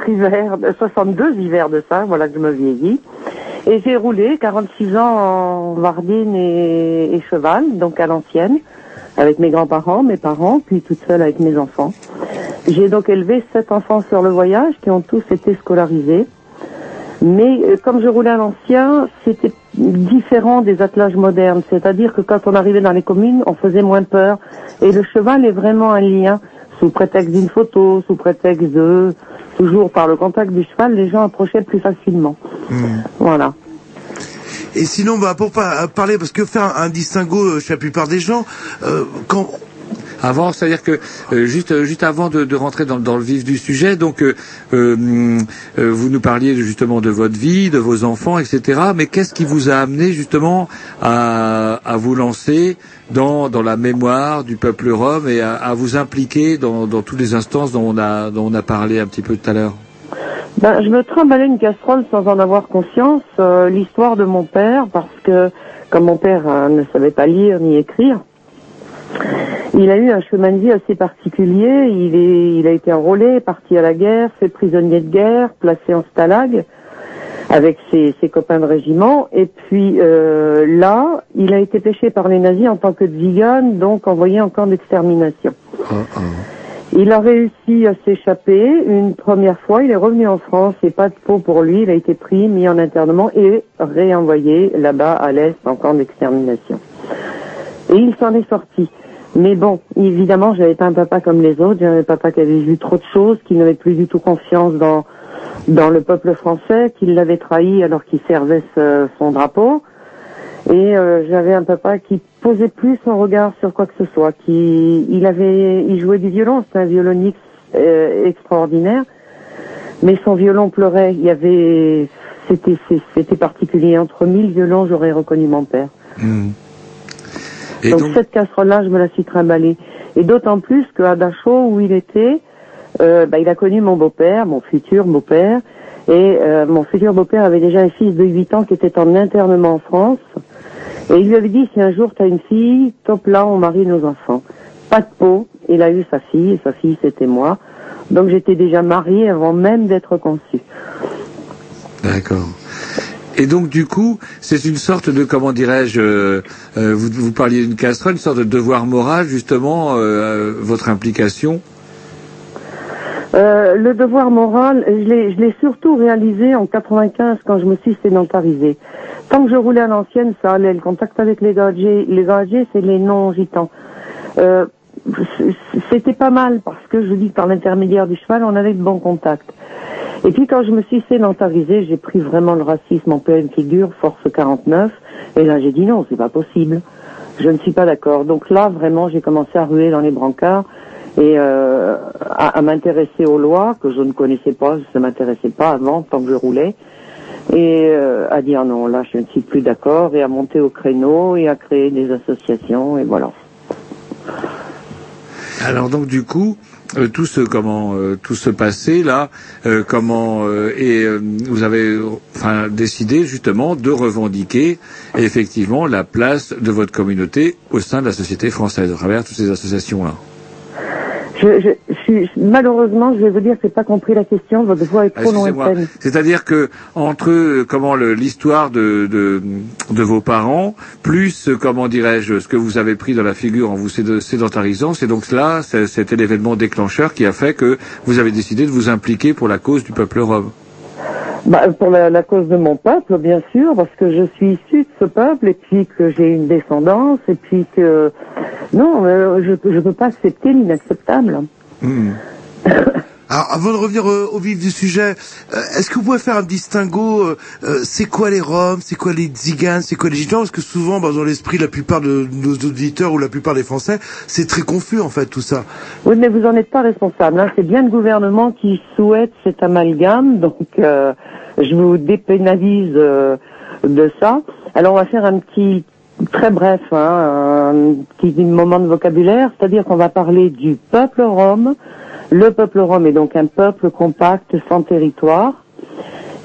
hivers, euh, 62 hivers de ça, voilà que je me vieillis. Et j'ai roulé 46 ans en Vardine et, et cheval, donc à l'ancienne, avec mes grands-parents, mes parents, puis toute seule avec mes enfants. J'ai donc élevé sept enfants sur le voyage qui ont tous été scolarisés. Mais euh, comme je roulais à l'ancien, c'était différent des attelages modernes. C'est-à-dire que quand on arrivait dans les communes, on faisait moins peur. Et le cheval est vraiment un lien. Sous prétexte d'une photo, sous prétexte de... Toujours par le contact du cheval, les gens approchaient plus facilement. Voilà. Et sinon, bah, pour pas parler, parce que faire un, distinguo euh, chez la plupart des gens, euh, quand Avant, c'est-à-dire que euh, juste euh, juste avant de, rentrer dans, le vif du sujet, donc euh, euh, euh, vous nous parliez justement de votre vie, de vos enfants, etc. Mais qu'est-ce qui vous a amené justement à, à vous lancer dans, dans la mémoire du peuple rome et à, à vous impliquer dans, dans toutes les instances dont on a dont on a parlé un petit peu tout à l'heure? Ben, je me trimballais une casserole sans en avoir conscience, euh, l'histoire de mon père, parce que comme mon père euh, ne savait pas lire ni écrire, il a eu un chemin de vie assez particulier. Il, est, il a été enrôlé, parti à la guerre, fait prisonnier de guerre, placé en stalag avec ses, ses copains de régiment. Et puis euh, là, il a été pêché par les nazis en tant que tzigane, donc envoyé en camp d'extermination. Il a réussi à s'échapper une première fois. Il est revenu en France et pas de peau pour lui. Il a été pris, mis en internement et réenvoyé là-bas à l'Est en camp d'extermination. Et il s'en est sorti. Mais bon, évidemment, j'avais pas un papa comme les autres. J'avais un papa qui avait vu trop de choses, qui n'avait plus du tout confiance dans dans le peuple français, qui l'avait trahi alors qu'il servait son drapeau. Et euh, j'avais un papa qui posait plus son regard sur quoi que ce soit. Qui, il avait, il jouait du violon, c'était un violoniste euh, extraordinaire. Mais son violon pleurait. Il y avait, c'était, c'était particulier. Entre mille violons, j'aurais reconnu mon père. Et donc, donc- cette casserole-là, je me la suis trimballée. Et d'autant plus qu'à Dachau, où il était, euh, bah, il a connu mon beau-père, mon futur beau-père. Et euh, mon futur beau-père avait déjà un fils de 8 ans qui était en internement en France. Et il lui avait dit, si un jour tu as une fille, top là, on marie nos enfants. Pas de peau, il a eu sa fille, et sa fille c'était moi. Donc j'étais déjà mariée avant même d'être conçue. D'accord. Et donc du coup, c'est une sorte de comment dirais-je, euh, euh, vous, parliez d'une casserole, une sorte de devoir moral justement, euh, votre implication. Euh, le devoir moral, je l'ai, surtout réalisé en 95 quand je me suis sédentarisée. Tant que je roulais à l'ancienne, ça allait. Le contact avec les gagés, les gagés, c'est les non-gitans. Euh, c'était pas mal parce que je dis que par l'intermédiaire du cheval, on avait de bons contacts. Et puis quand je me suis sédentarisée, j'ai pris vraiment le racisme en pleine figure, force 49, et là j'ai dit non, c'est pas possible. Je ne suis pas d'accord. Donc là, vraiment, j'ai commencé à ruer dans les brancards et euh, à, m'intéresser aux lois que je ne connaissais pas, ça ne m'intéressait pas avant, tant que je roulais, et euh, à dire non, là je ne suis plus d'accord, et à monter au créneau et à créer des associations, et voilà. Alors donc du coup, euh, tout ce comment tout ce passé là, comment et vous avez décidé justement de revendiquer effectivement la place de votre communauté au sein de la société française à travers toutes ces associations là. Je, je, je malheureusement, je vais vous dire que j'ai pas compris la question, votre voix est trop lointaine. C'est-à-dire que entre euh, comment l'histoire de, de de vos parents plus euh, comment dirais-je ce que vous avez pris dans la figure en vous séd- sédentarisant, c'est donc cela, c'était l'événement déclencheur qui a fait que vous avez décidé de vous impliquer pour la cause du peuple rome. Bah, pour la, la cause de mon peuple, bien sûr, parce que je suis issue de ce peuple et puis que j'ai une descendance et puis que non, euh, je je peux pas accepter l'inacceptable. [LAUGHS] Alors, avant de revenir euh, au vif du sujet, euh, est-ce que vous pouvez faire un distinguo euh, euh, C'est quoi les Roms C'est quoi les Tziganes C'est quoi les Gitans? Parce que souvent, bah, dans l'esprit la plupart de nos auditeurs ou la plupart des Français, c'est très confus en fait tout ça. Oui, mais vous en êtes pas responsable. Hein. C'est bien le gouvernement qui souhaite cet amalgame, donc je vous dépénalise de ça. Alors on va faire un petit très bref, hein, un petit moment de vocabulaire, c'est-à-dire qu'on va parler du peuple rome. Le peuple rome est donc un peuple compact, sans territoire,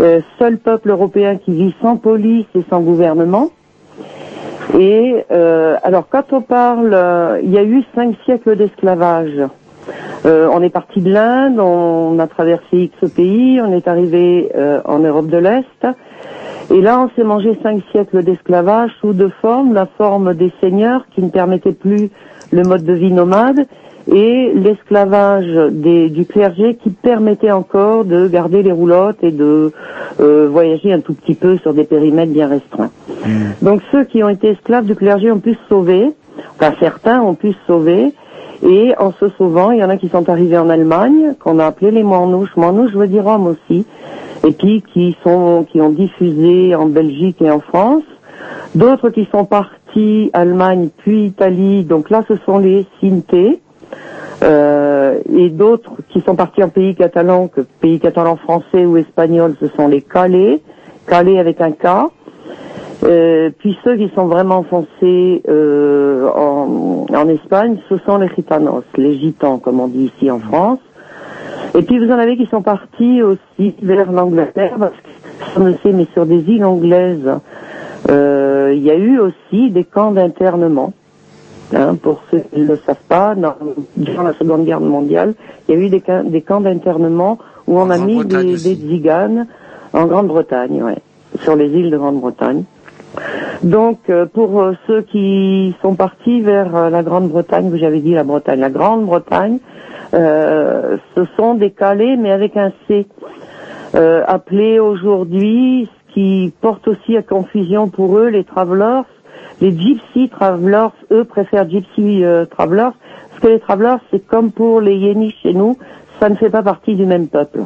Euh, seul peuple européen qui vit sans police et sans gouvernement. Et euh, alors quand on parle, euh, il y a eu cinq siècles d'esclavage. On est parti de l'Inde, on a traversé X pays, on est arrivé en Europe de l'Est. Et là, on s'est mangé cinq siècles d'esclavage sous deux formes. La forme des seigneurs qui ne permettaient plus le mode de vie nomade et l'esclavage des- du clergé qui permettait encore de garder les roulottes et de euh, voyager un tout petit peu sur des périmètres bien restreints. Donc ceux qui ont été esclaves du clergé ont pu se sauver, enfin certains ont pu se sauver, et en se sauvant, il y en a qui sont arrivés en Allemagne, qu'on a appelé les Moinouches. Moinouches veut dire homme aussi, et puis qui sont qui ont diffusé en Belgique et en France. D'autres qui sont partis Allemagne puis Italie, donc là ce sont les Sintés. Euh, et d'autres qui sont partis en pays catalan, que pays catalan français ou espagnol, ce sont les Calais, Calais avec un K. Euh, puis ceux qui sont vraiment foncés euh, en, en Espagne, ce sont les gitanos, les gitans comme on dit ici en France. Et puis vous en avez qui sont partis aussi vers l'Angleterre, parce que on le sait, mais sur des îles anglaises, euh, il y a eu aussi des camps d'internement. Hein, pour ceux qui ne le savent pas, dans, durant la Seconde Guerre mondiale, il y a eu des, ca- des camps d'internement où on a mis des, des tziganes en Grande-Bretagne, ouais, sur les îles de Grande-Bretagne. Donc, euh, pour euh, ceux qui sont partis vers euh, la Grande-Bretagne, vous j'avais dit la Bretagne, la Grande-Bretagne, euh, ce sont des Calais, mais avec un C, appelés aujourd'hui, ce qui porte aussi à confusion pour eux, les travelers. Les gypsy travelers, eux, préfèrent gypsy euh, travelers, parce que les travelers, c'est comme pour les yénis chez nous, ça ne fait pas partie du même peuple.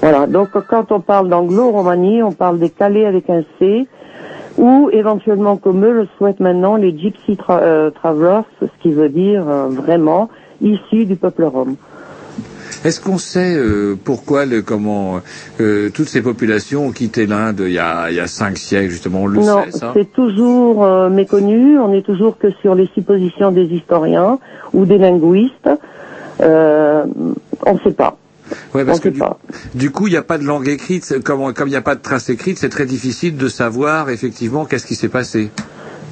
Voilà, donc quand on parle d'anglo-romanie, on parle des Calais avec un C, ou éventuellement comme eux le souhaitent maintenant les Gypsy tra- euh, Travelers, ce qui veut dire euh, vraiment issus du peuple rome. Est-ce qu'on sait euh, pourquoi le comment euh, toutes ces populations ont quitté l'Inde il y a il y a cinq siècles justement on le non, sait ça? c'est toujours euh, méconnu, on est toujours que sur les suppositions des historiens ou des linguistes, euh, on ne sait pas. Ouais, parce On que du, coup, il n'y a pas de langue écrite. Comme comme il n'y a pas de trace écrite, c'est très difficile de savoir effectivement qu'est-ce qui s'est passé.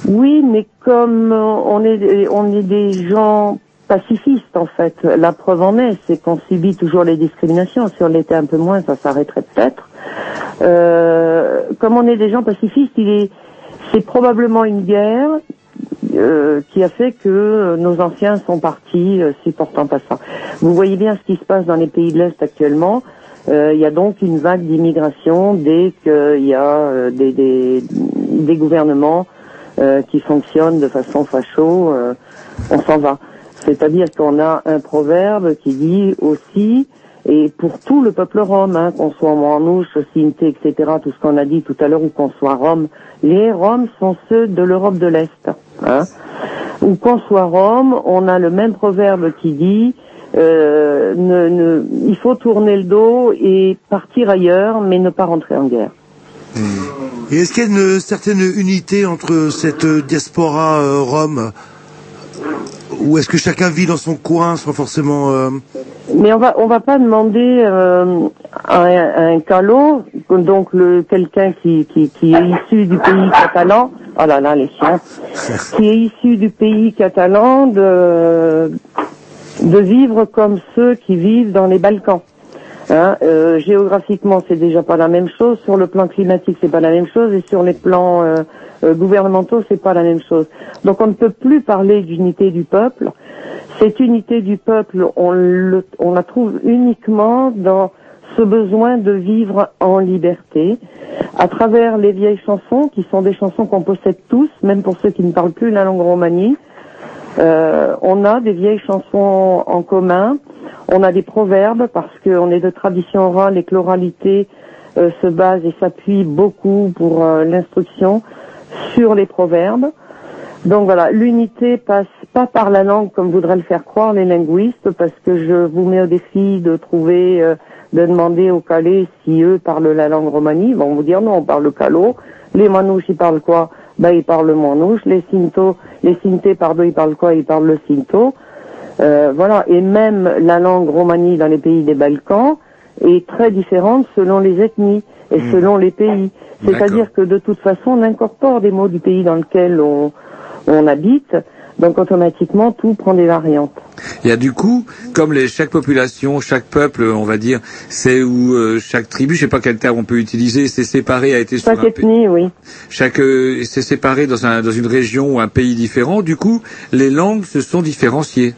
Oui, mais comme on est on est des gens pacifistes en fait, la preuve en est, c'est qu'on subit toujours les discriminations. Si on l'était un peu moins, ça s'arrêterait peut-être. Euh, comme on est des gens pacifistes, il est c'est probablement une guerre euh, qui a fait que euh, nos anciens sont partis euh, supportant pas ça. Vous voyez bien ce qui se passe dans les pays de l'Est actuellement. Euh, Il y a donc une vague d'immigration dès qu'il y a euh, des, des, des gouvernements euh, qui fonctionnent de façon facho, euh, on s'en va. C'est-à-dire qu'on a un proverbe qui dit aussi, et pour tout le peuple rome, hein, qu'on soit Manouche, Sinté, etc., tout ce qu'on a dit tout à l'heure, ou qu'on soit Rome, les Roms sont ceux de l'Europe de l'Est. Hein. Ou qu'on soit Rome, on a le même proverbe qui dit, euh, il faut tourner le dos et partir ailleurs, mais ne pas rentrer en guerre. Et est-ce qu'il y a une certaine unité entre cette diaspora euh, rome? Ou est-ce que chacun vit dans son coin sans forcément... euh, Mais on va on va pas demander euh, un, un calot, donc le quelqu'un qui, qui qui est issu du pays catalan, oh là là les chiens, qui est issu du pays catalan de de vivre comme ceux qui vivent dans les Balkans. Hein, euh, géographiquement, c'est déjà pas la même chose. Sur le plan climatique, c'est pas la même chose, et sur les plans euh, gouvernementaux, c'est pas la même chose. Donc, on ne peut plus parler d'unité du peuple. Cette unité du peuple, on, le, on la trouve uniquement dans ce besoin de vivre en liberté, à travers les vieilles chansons, qui sont des chansons qu'on possède tous, même pour ceux qui ne parlent plus la langue romanie. Euh, on a des vieilles chansons en commun, on a des proverbes parce qu'on est de tradition orale et que l'oralité euh, se base et s'appuie beaucoup pour euh, l'instruction sur les proverbes. Donc voilà, l'unité passe pas par la langue comme voudraient le faire croire les linguistes, parce que je vous mets au défi de trouver, euh, de demander aux Calais si eux parlent la langue romanie. Ils vont vous dire non, on parle le calo. Les manouches, ils parlent quoi? Ben ils parlent le manouche. Les Sinto, les Sinté, pardon, ils parlent quoi? Ils parlent le Sinto. Euh, voilà, et même la langue romanie dans les pays des Balkans est très différente selon les ethnies et selon les pays. C'est-à-dire que de toute façon, on incorpore des mots du pays dans lequel on, on habite, donc automatiquement tout prend des variantes. Il y a du coup, comme les, chaque population, chaque peuple, on va dire, c'est où euh, chaque tribu, je sais pas quel terme on peut utiliser, c'est séparé, a été sur Chaque un oui. chaque euh, c'est séparé dans un dans une région ou un pays différent. Du coup, les langues se sont différenciées.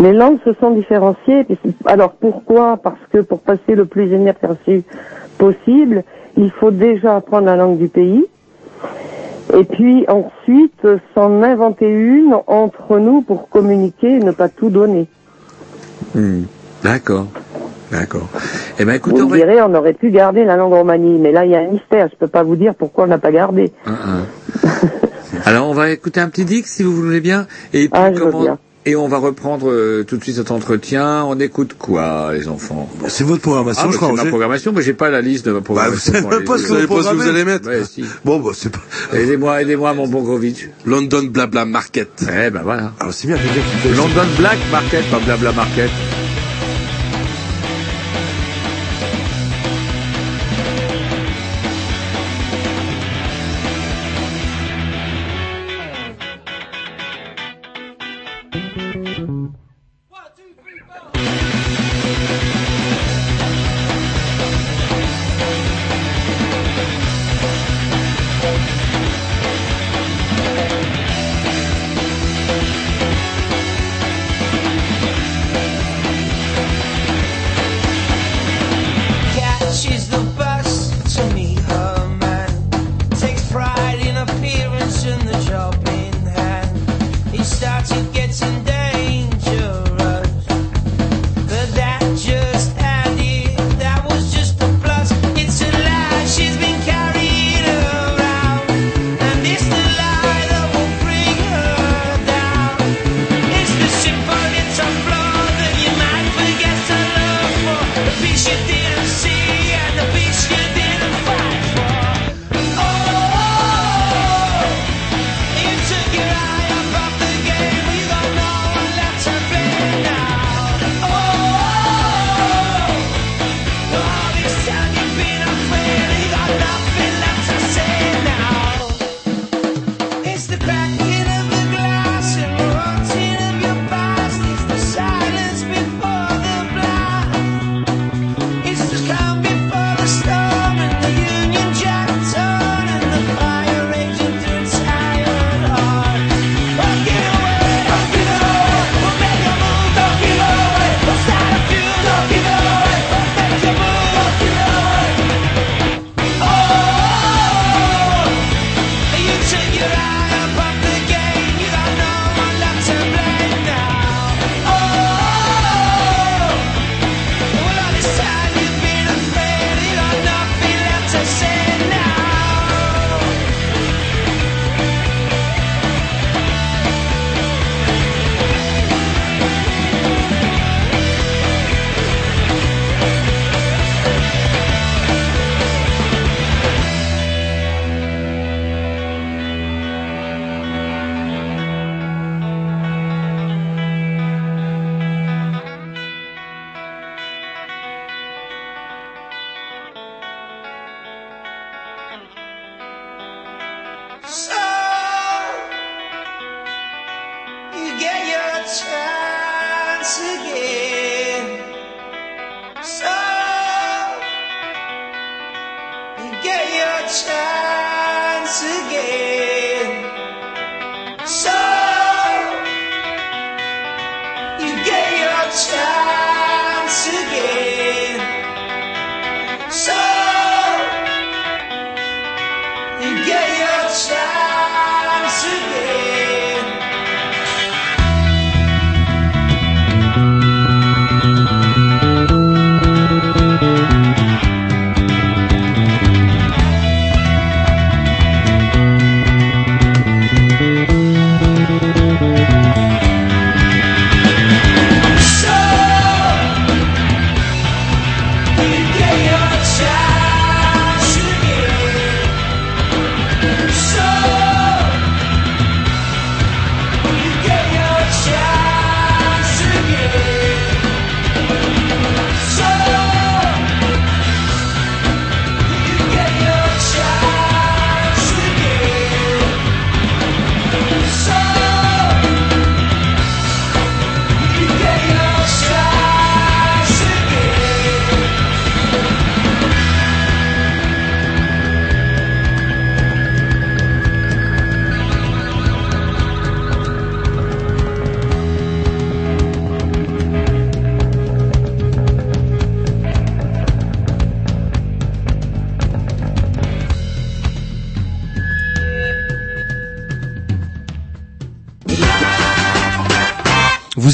Les langues se sont différenciées. puis Alors pourquoi? Parce que pour passer le plus inaperçu possible, il faut déjà apprendre la langue du pays. Et puis ensuite, s'en inventer une entre nous pour communiquer et ne pas tout donner. Hmm. D'accord, d'accord. Eh ben écoutez, Vous on direz, on aurait pu garder la langue romanie, mais là il y a un mystère. Je peux pas vous dire pourquoi on l'a pas gardé. Hein, hein. Alors on va écouter un petit Dix si vous voulez bien, et puis Ah, veux comment- bien. Et on va reprendre euh, tout de suite cet entretien. On écoute quoi, les enfants? C'est votre programmation, ah, bah, je crois. C'est ma programmation, mais j'ai pas la liste de ma Bah, vous programmation. savez même pas ce que vous programmez. Ouais, si. Bon, bah, c'est pas... Aidez-moi, aidez-moi, mon bon Grovitch. London Blabla Market. Eh ben voilà. Alors, c'est bien. London Black Market, pas Blabla Market.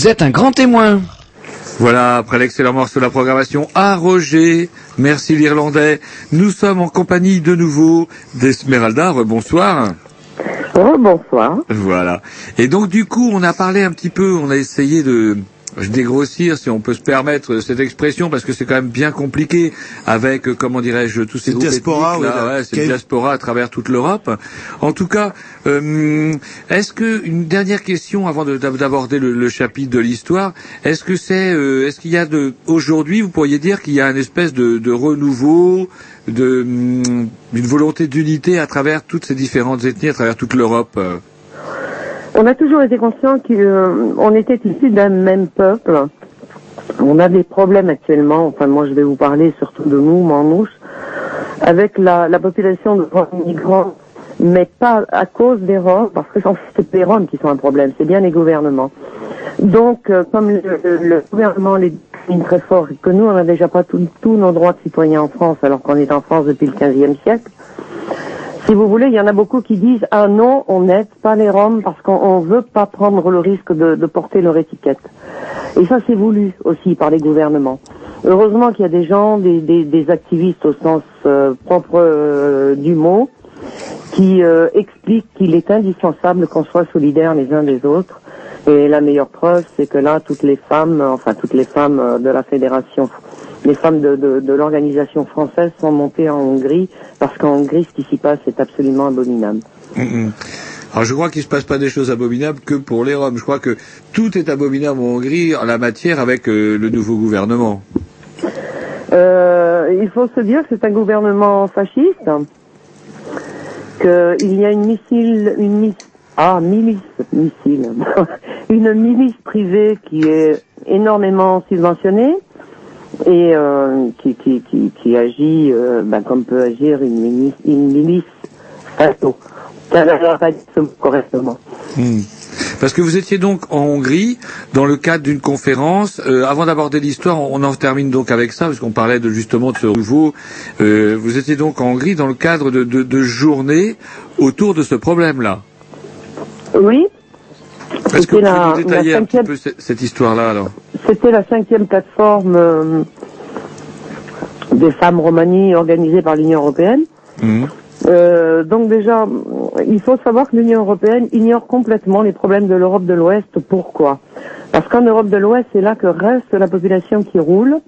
Vous êtes un grand témoin. Voilà, après l'excellent morceau de la programmation, à Roger, merci l'Irlandais. Nous sommes en compagnie de nouveau d'Esmeralda, bonsoir. Oh, bonsoir. Voilà. Et donc du coup, on a parlé un petit peu, on a essayé de dégrossir, si on peut se permettre cette expression, parce que c'est quand même bien compliqué avec, euh, comment dirais-je, tous ces groupes diaspora, ethniques, là, ouais, diaspora à travers toute l'Europe. En tout cas, euh, est-ce que une dernière question avant de- d'aborder le, le chapitre de l'histoire, est-ce que c'est, euh, est-ce qu'il y a de aujourd'hui, vous pourriez dire qu'il y a une espèce de, de renouveau, de hum, volonté d'unité à travers toutes ces différentes ethnies, à travers toute l'Europe. Euh On a toujours été conscient qu'on était issus d'un même peuple. On a des problèmes actuellement, enfin moi je vais vous parler surtout de nous, Manouche, avec la, la population de migrants, mais pas à cause des Roms, parce que c'est les Roms qui sont un problème, c'est bien les gouvernements. Donc, euh, comme le, le- gouvernement les détermine très fort que nous, on n'a déjà pas tous nos droits de citoyens en France, alors qu'on est en France depuis le 15e siècle, si vous voulez, il y en a beaucoup qui disent ah non, on n'aide pas les Roms parce qu'on ne veut pas prendre le risque de, de porter leur étiquette. Et ça, c'est voulu aussi par les gouvernements. Heureusement qu'il y a des gens, des, des, des activistes au sens euh, propre euh, du mot, qui euh, expliquent qu'il est indispensable qu'on soit solidaires les uns des autres. Et la meilleure preuve, c'est que là, toutes les femmes, enfin toutes les femmes euh, de la fédération, les femmes de, de, de l'organisation française sont montées en Hongrie, parce qu'en Hongrie, ce qui s'y passe est absolument abominable. Mm, mm. Alors je crois qu'il se passe pas des choses abominables que pour les Roms. Je crois que tout est abominable en Hongrie en la matière avec euh, le nouveau gouvernement. Euh, il faut se dire que c'est un gouvernement fasciste, qu'il y a une missile, une ah, milice, missile, [LAUGHS] une milice privée qui est énormément subventionnée et euh, qui, qui, qui, qui agit euh, ben, comme peut agir une milice, une milice fato. Ça pas correctement. Mm. Parce que vous étiez donc en Hongrie dans le cadre d'une conférence. Euh, avant d'aborder l'histoire, on en termine donc avec ça, parce qu'on parlait de, justement de ce nouveau. Euh, vous étiez donc en Hongrie dans le cadre de, de, de journées autour de ce problème-là. Oui, Est-ce que vous pouvez la- nous détailler un petit peu cette, cette histoire-là alors? C'était la cinquième plateforme euh, des femmes romanies organisée par l'Union européenne. Mm. Euh, donc déjà, il faut savoir que l'Union européenne ignore complètement les problèmes de l'Europe de l'Ouest. Pourquoi? Parce qu'en Europe de l'Ouest, c'est là que reste la population qui roule.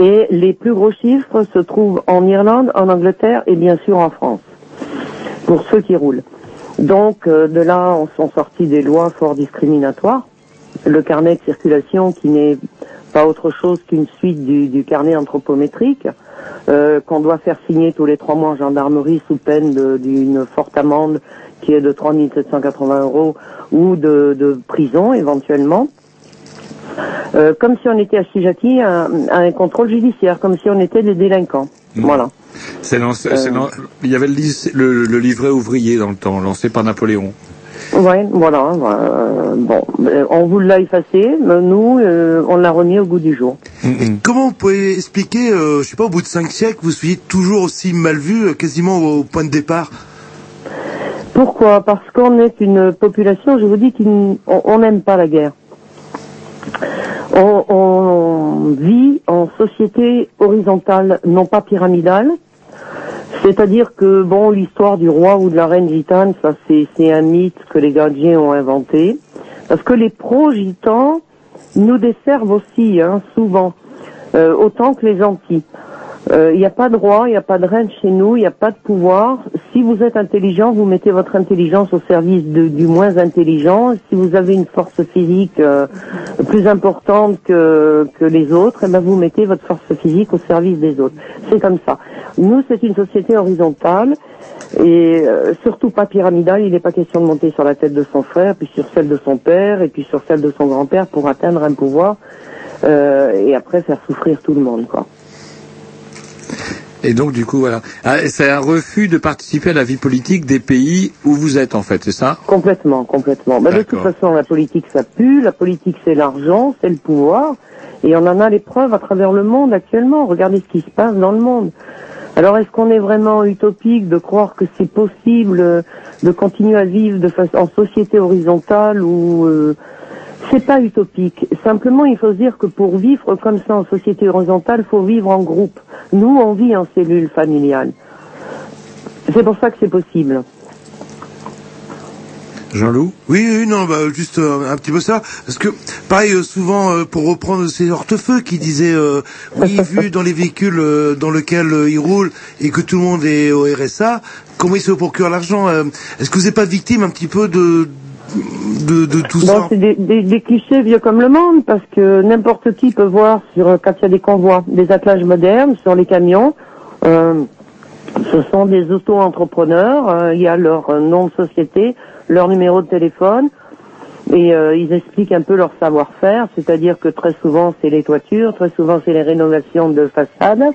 Et les plus gros chiffres se trouvent en Irlande, en Angleterre et bien sûr en France, pour ceux qui roulent. Donc euh, de là, on sont sortis des lois fort discriminatoires. Le carnet de circulation qui n'est pas autre chose qu'une suite du, du carnet anthropométrique euh, qu'on doit faire signer tous les trois mois en gendarmerie sous peine d'une forte amende qui est de 3 780 euros ou de, de prison éventuellement. Euh, comme si on était assujetti à, à un contrôle judiciaire, comme si on était des délinquants. Voilà. C'est lancé- Euh. il y avait le, lis- le- le livret ouvrier dans le temps, lancé par Napoléon. Ouais, voilà. euh, bon, euh, on vous l'a effacé, mais nous, euh, on l'a remis au goût du jour. Comment vous pouvez expliquer, euh, je sais pas, au bout de cinq siècles, vous soyez toujours aussi mal vu, euh, quasiment au, au point de départ? Pourquoi? Parce qu'on est une population, je vous dis qu'on on n'aime pas la guerre. On, on vit en société horizontale, non pas pyramidale. C'est-à-dire que, bon, l'histoire du roi ou de la reine gitane, ça c'est un mythe que les gardiens ont inventé. Parce que les pro-gitans nous desservent aussi, hein, souvent, euh, autant que les anti. Il n'y a pas de roi, il n'y a pas de reine chez nous, il n'y a pas de pouvoir. Si vous êtes intelligent, vous mettez votre intelligence au service du moins intelligent. Si vous avez une force physique euh, plus importante que, que les autres, eh ben vous mettez votre force physique au service des autres. C'est comme ça. Nous, c'est une société horizontale et euh, surtout pas pyramidale. Il n'est pas question de monter sur la tête de son frère, puis sur celle de son père, et puis sur celle de son grand-père pour atteindre un pouvoir euh, et après faire souffrir tout le monde, quoi. Et donc, du coup, voilà. Ah, c'est un refus de participer à la vie politique des pays où vous êtes, en fait, c'est ça? Complètement, complètement. Bah, de toute façon, la politique, ça pue. La politique, c'est l'argent, c'est le pouvoir. Et on en a les preuves à travers le monde actuellement. Regardez ce qui se passe dans le monde. Alors, est-ce qu'on est vraiment utopique de croire que c'est possible euh, de continuer à vivre de façon, en société horizontale ou euh, c'est pas utopique. Simplement, il faut se dire que pour vivre comme ça en société horizontale, il faut vivre en groupe. Nous, on vit en cellule familiale. C'est pour ça que c'est possible. Jean-Loup Oui, oui, non, bah, juste euh, un petit peu ça. Parce que, pareil, euh, souvent, euh, pour reprendre ces hortefeux qui disaient, euh, oui, [LAUGHS] vu dans les véhicules euh, dans lesquels euh, ils roulent et que tout le monde est au RSA, comment ils se procurent l'argent euh, Est-ce que vous n'êtes pas victime un petit peu de, de, de tout Bon, ça c'est des, des, des clichés vieux comme le monde, parce que n'importe qui peut voir sur quand il y a des convois, des attelages modernes sur les camions. euh, ce sont des auto-entrepreneurs. euh, il y a leur euh, nom de société, leur numéro de téléphone, et euh, ils expliquent un peu leur savoir-faire. C'est-à-dire que très souvent c'est les toitures, très souvent c'est les rénovations de façades.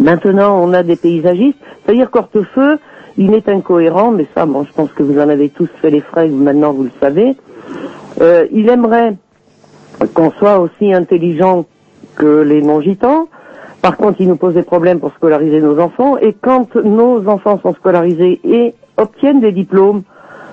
Maintenant, on a des paysagistes. C'est-à-dire qu'Hortefeux, il est incohérent, mais ça, bon, je pense que vous en avez tous fait les frais, maintenant vous le savez. Euh, il aimerait qu'on soit aussi intelligent que les non-gitans. Par contre, il nous pose des problèmes pour scolariser nos enfants. Et quand nos enfants sont scolarisés et obtiennent des diplômes,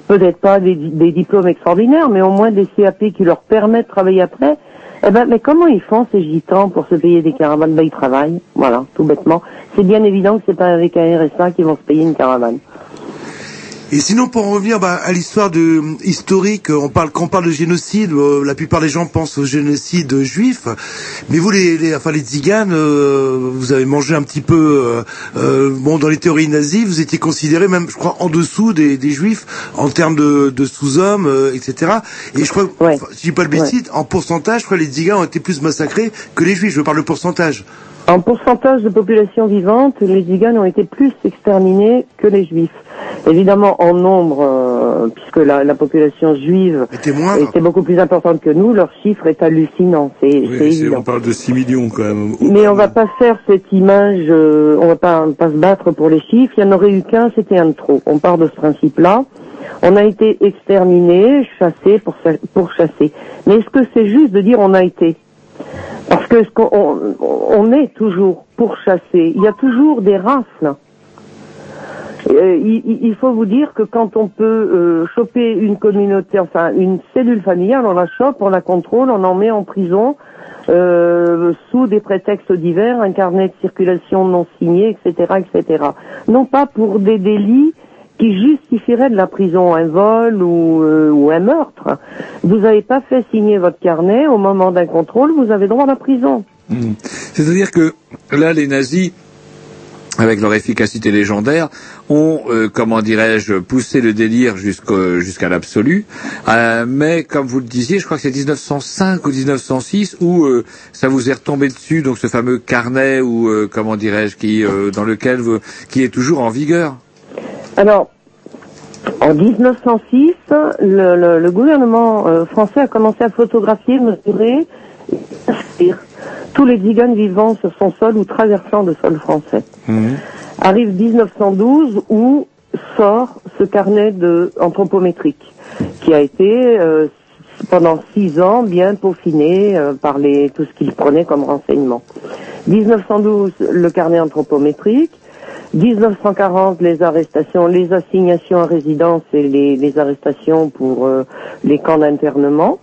peut-être pas des, des diplômes extraordinaires, mais au moins des CAP qui leur permettent de travailler après, eh ben, mais comment ils font ces gitans pour se payer des caravanes? Ben, ils travaillent, voilà, tout bêtement. C'est bien évident que c'est pas avec un RSA qu'ils vont se payer une caravane. Et sinon, pour en revenir bah, à l'histoire de historique, euh, on parle quand on parle de génocide, euh, la plupart des gens pensent au génocide juif, mais vous, les, les enfin les tziganes, euh, vous avez mangé un petit peu, euh, euh, bon, dans les théories nazies, vous étiez considérés même, je crois, en dessous des, des juifs en termes de, de sous-hommes, euh, etc. Et je crois, enfin, si je dis pas le bêtise, en pourcentage, je crois les tziganes ont été plus massacrés que les juifs. Je parle de pourcentage. En pourcentage de population vivante, les Ziganes ont été plus exterminés que les Juifs. Évidemment, en nombre, euh, puisque la, la population juive était, beaucoup plus importante que nous, leur chiffre est hallucinant. C'est c'est Oui, c'est- évident. on parle de 6 millions, quand même. Mais on va pas faire cette image, euh, on va pas, pas se battre pour les chiffres. Il y en aurait eu qu'un, c'était un de trop. On part de ce principe-là. On a été exterminés, chassés pour, sa- pour chasser. Mais est-ce que c'est juste de dire on a été? Parce que on, est toujours pour chasser. Il y a toujours des races. Euh, il faut vous dire que quand on peut euh, choper une communauté, enfin une cellule familiale, on la chope, on la contrôle, on en met en prison euh, sous des prétextes divers, un carnet de circulation non signé, etc., etc. Non pas pour des délits qui justifieraient de la prison, un vol ou, euh, un meurtre. Vous n'avez pas fait signer votre carnet au moment d'un contrôle, vous avez droit à la prison. Hmm. C'est-à-dire que là, les nazis avec leur efficacité légendaire, ont, euh, comment dirais-je, poussé le délire jusqu'à l'absolu. Euh, mais comme vous le disiez, je crois que c'est 1905 ou 1906 où ça vous est retombé dessus, donc ce fameux carnet ou comment dirais-je, qui est toujours en vigueur. Alors, en 1906, le, le- le gouvernement euh, français a commencé à photographier, mesurer et inscrire tous les tziganes vivant sur son sol ou traversant le sol français. Arrive 1912 où sort ce carnet de anthropométrique qui a été euh, pendant six ans bien peaufiné euh, par les, tout ce qu'il prenait comme renseignement. 1912, le carnet anthropométrique. 1940, les arrestations, les assignations à résidence et les, arrestations pour euh, les camps d'internement.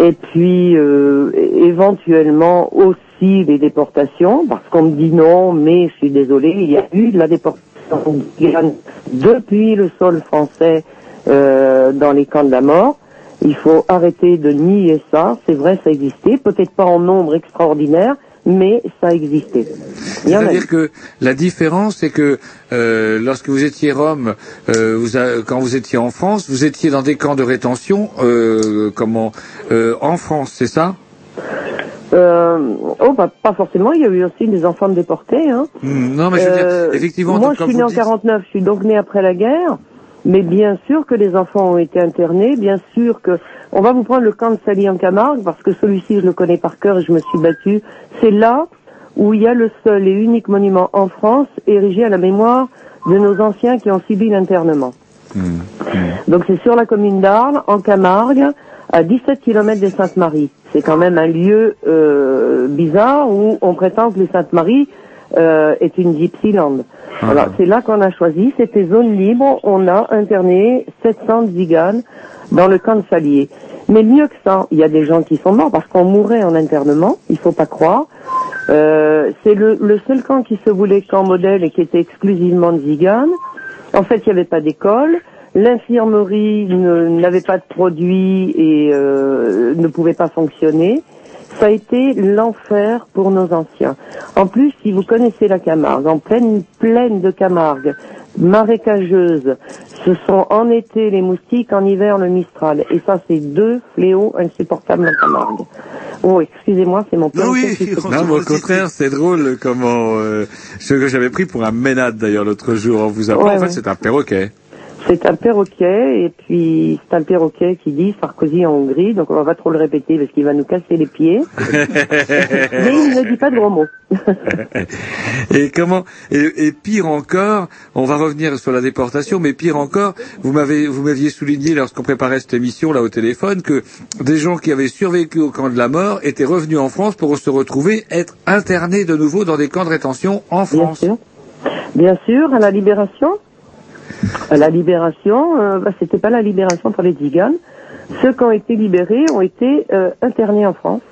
Et puis, euh, éventuellement aussi les déportations, parce qu'on me dit non, mais je suis désolé, il y a eu de la déportation depuis le sol français euh, dans les camps de la mort. Il faut arrêter de nier ça. C'est vrai, ça existait, peut-être pas en nombre extraordinaire, mais ça existait. C'est-à-dire que la différence, c'est que euh, lorsque vous étiez Rome, euh, vous a- quand vous étiez en France, vous étiez dans des camps de rétention, euh, comment, euh, en France, c'est ça? Euh, oh, bah, pas forcément. Il y a eu aussi des enfants déportés. Hein. Hmm, Non, mais je veux dire, Euh, effectivement, Moi, donc, je suis né en dites- 49. Je suis donc né après la guerre. Mais bien sûr que les enfants ont été internés. Bien sûr que on va vous prendre le camp de Sally en Camargue parce que celui-ci, je le connais par cœur et je me suis battu. C'est là où il y a le seul et unique monument en France érigé à la mémoire de nos anciens qui ont subi l'internement. Donc c'est sur la commune d'Arles, en Camargue, à 17 km des Saintes-Maries. C'est quand même un lieu euh, bizarre où on prétend que les Saintes-Maries euh, est une Gypsyland. Alors c'est là qu'on a choisi, c'était zone libre, on a interné 700 ziganes dans le camp de Salier. Mais mieux que ça, il y a des gens qui sont morts parce qu'on mourait en internement, il faut pas croire. Euh, c'est le, le seul camp qui se voulait camp modèle et qui était exclusivement de ziganes. En fait, il n'y avait pas d'école. L'infirmerie n'avait pas de produits et euh, ne pouvait pas fonctionner. Ça a été l'enfer pour nos anciens. En plus, si vous connaissez la Camargue, en pleine plaine de Camargue, marécageuse, ce sont en été les moustiques, en hiver le mistral. Et ça, c'est deux fléaux insupportables en Camargue. Oh, excusez-moi, c'est mon plan. [LAUGHS] Non, mais au contraire, c'est drôle comment euh, ce que j'avais pris pour un ménade d'ailleurs l'autre jour en vous appelant. Ouais, en fait, ouais. c'est un perroquet. C'est un perroquet, et puis c'est un perroquet qui dit Sarkozy en Hongrie, donc on va pas trop le répéter parce qu'il va nous casser les pieds. [LAUGHS] Mais il ne dit pas de gros mots. [LAUGHS] et comment et, et pire encore, on va revenir sur la déportation, mais pire encore, vous m'avez vous m'aviez souligné lorsqu'on préparait cette émission là au téléphone que des gens qui avaient survécu au camp de la mort étaient revenus en France pour se retrouver être internés de nouveau dans des camps de rétention en France. Bien sûr. Bien sûr, à la libération. À la libération, euh, bah, c'était pas la libération pour les Tziganes. Ceux qui ont été libérés ont été euh, internés en France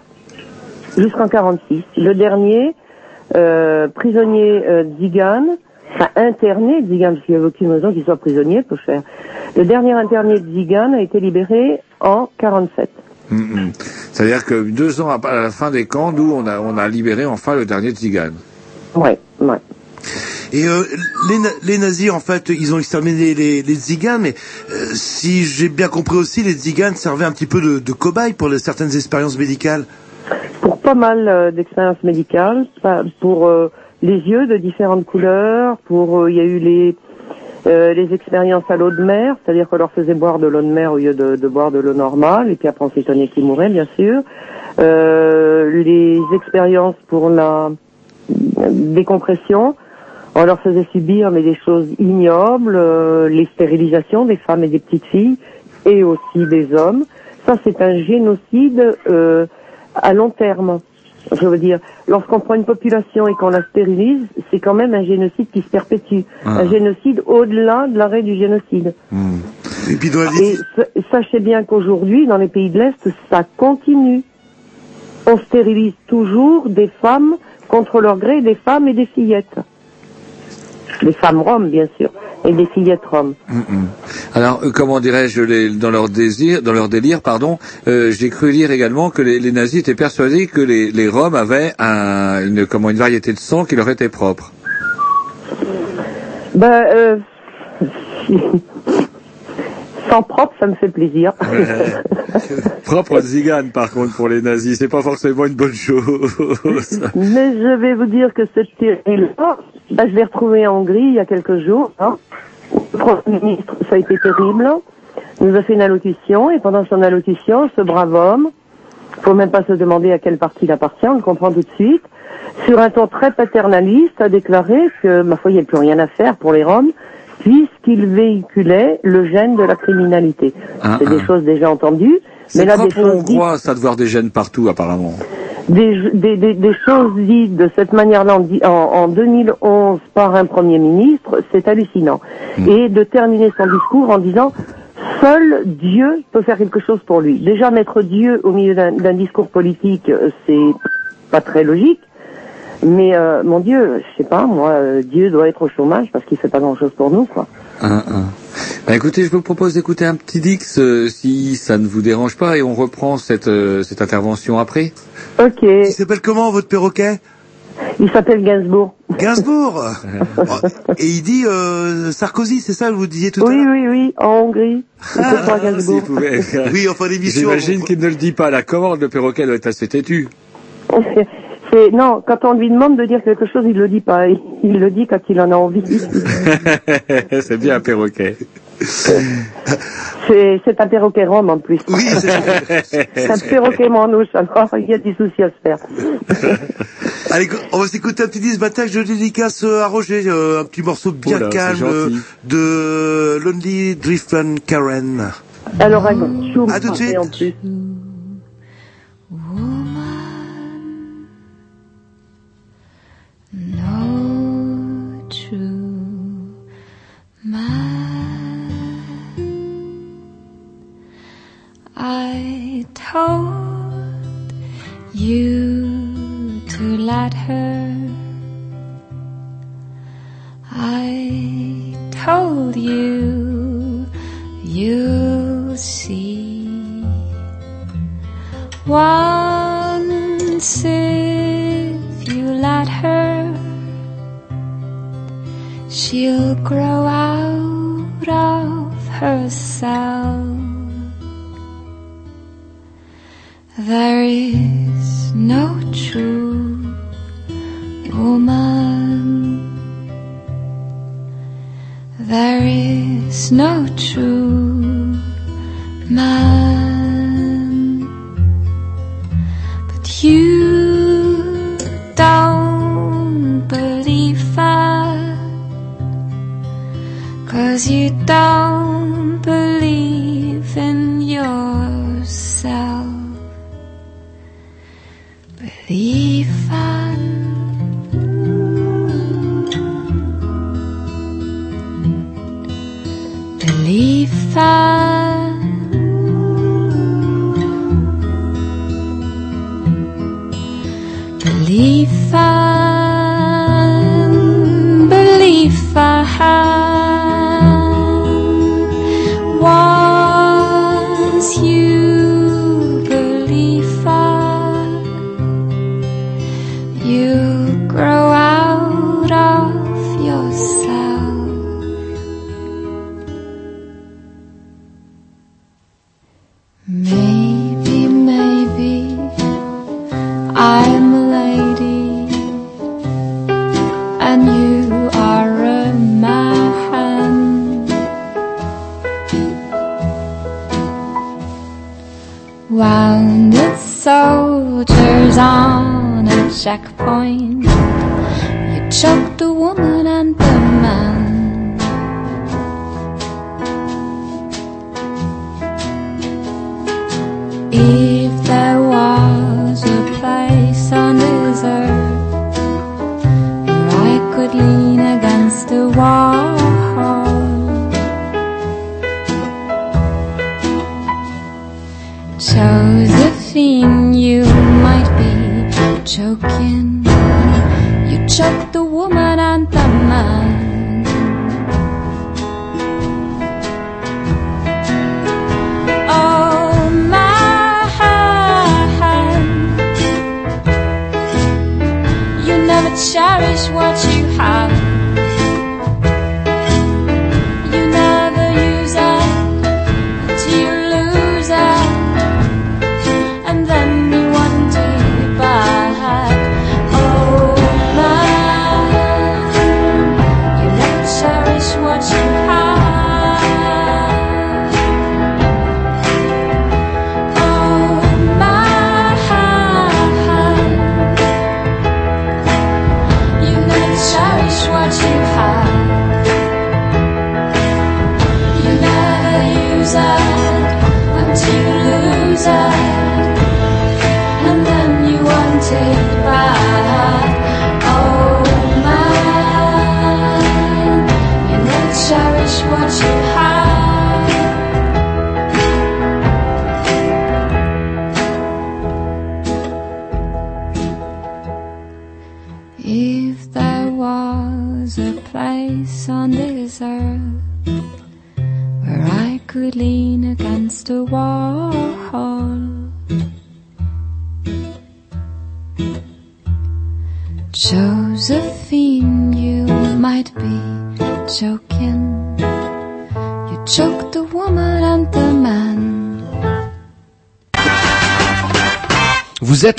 jusqu'en 46. Le dernier euh, prisonnier euh, Tzigane, enfin interné Tzigane, parce qu'il n'y avait aucune raison qu'il soit prisonnier, peu cher. Le dernier interné Tzigane a été libéré en 47. Mm, mm. C'est-à-dire que deux ans à la fin des camps, nous on a on a libéré enfin le dernier Tzigane. Ouais, ouais. Et euh, les, les nazis, en fait, ils ont exterminé les, les tziganes, mais euh, si j'ai bien compris aussi, les tziganes servaient un petit peu de, de cobaye pour certaines expériences médicales. pour pas mal euh, d'expériences médicales, pour les yeux de différentes couleurs, pour il y a eu les les expériences à l'eau de mer, c'est-à-dire qu'on leur faisait boire de l'eau de mer au lieu de, de boire de l'eau normale, et puis après on s'étonnait qu'ils mouraient, bien sûr. Les expériences pour la décompression, on leur faisait subir mais des choses ignobles, euh, les stérilisations des femmes et des petites filles, et aussi des hommes. Ça, c'est un génocide euh, à long terme. Je veux dire, lorsqu'on prend une population et qu'on la stérilise, c'est quand même un génocide qui se perpétue. Ah. Un génocide au-delà de l'arrêt du génocide. Et puis Et sa- sachez bien qu'aujourd'hui, dans les pays de l'Est, ça continue. On stérilise toujours des femmes contre leur gré, des femmes et des fillettes. Des femmes roms, bien sûr, et des fillettes roms. Mm, mm. Alors, euh, comment dirais-je, les- dans leur désir, dans leur délire, pardon, euh, j'ai cru lire également que les, les nazis étaient persuadés que les, les Roms avaient un, une, comment, une variété de sang qui leur était propre. Ben, euh, [LAUGHS] sans propre, ça me fait plaisir. [LAUGHS] Propre zigane, par contre, pour les nazis, c'est pas forcément une bonne chose. Mais je vais vous dire que cette série-là, ben, je l'ai retrouvée en Hongrie il y a quelques jours. Hein. Le Premier ministre, ça a été terrible. nous a fait une allocution et pendant son allocution, ce brave homme, faut même pas se demander à quel parti il appartient, on le comprend tout de suite, sur un ton très paternaliste, a déclaré que, ma foi, il n'y a plus rien à faire pour les Roms, puisqu'il véhiculait le gène de la criminalité. Ah, C'est des ah. choses déjà entendues, mais C'est là, des propre choses dites Hongrois, ça de voir des gènes partout, apparemment. Des, des, des, des choses dites de cette manière-là en, en, en 2011 par un Premier ministre, c'est hallucinant. Et de terminer son discours en disant Seul Dieu peut faire quelque chose pour lui. Déjà, mettre Dieu au milieu d'un discours politique, c'est pas très logique. Mais euh, mon Dieu, je sais pas, moi, euh, Dieu doit être au chômage parce qu'il fait pas grand-chose pour nous, quoi. Un, un. Bah, écoutez, je vous propose d'écouter un petit Dix, euh, si ça ne vous dérange pas, et on reprend cette, euh, cette intervention après. Ok. Il s'appelle comment votre perroquet? Il s'appelle Gainsbourg. Gainsbourg? [LAUGHS] Oh, Et il dit euh, Sarkozy, c'est ça que vous disiez tout à Oui, l'heure? oui, oui, en Hongrie. [LAUGHS] Pas Gainsbourg. [LAUGHS] Oui, enfin l'émission. J'imagine qu'il ne le dit pas à la commande, le perroquet doit être assez têtu. C'est non, quand on lui demande de dire quelque chose, il le dit pas. Il, il le dit quand il en a envie. [LAUGHS] c'est bien un perroquet. C'est c'est un perroquet rhum en plus. Oui, c'est [LAUGHS] un perroquet manouche. Alors il y a des soucis à se faire. [LAUGHS] Allez, on va s'écouter un petit disque que je dédicace euh, à Roger, euh, un petit morceau bien calme euh, de Lonely Driften Karen. Alors un chou À tout de suite. en plus. I told you to let her. I told you you'll see. Once if you let her, she'll grow out of herself. There is no true woman. There is no true man. But you Cause you don't believe in yourself. Believe that. Believe that. Believe that. Believe that.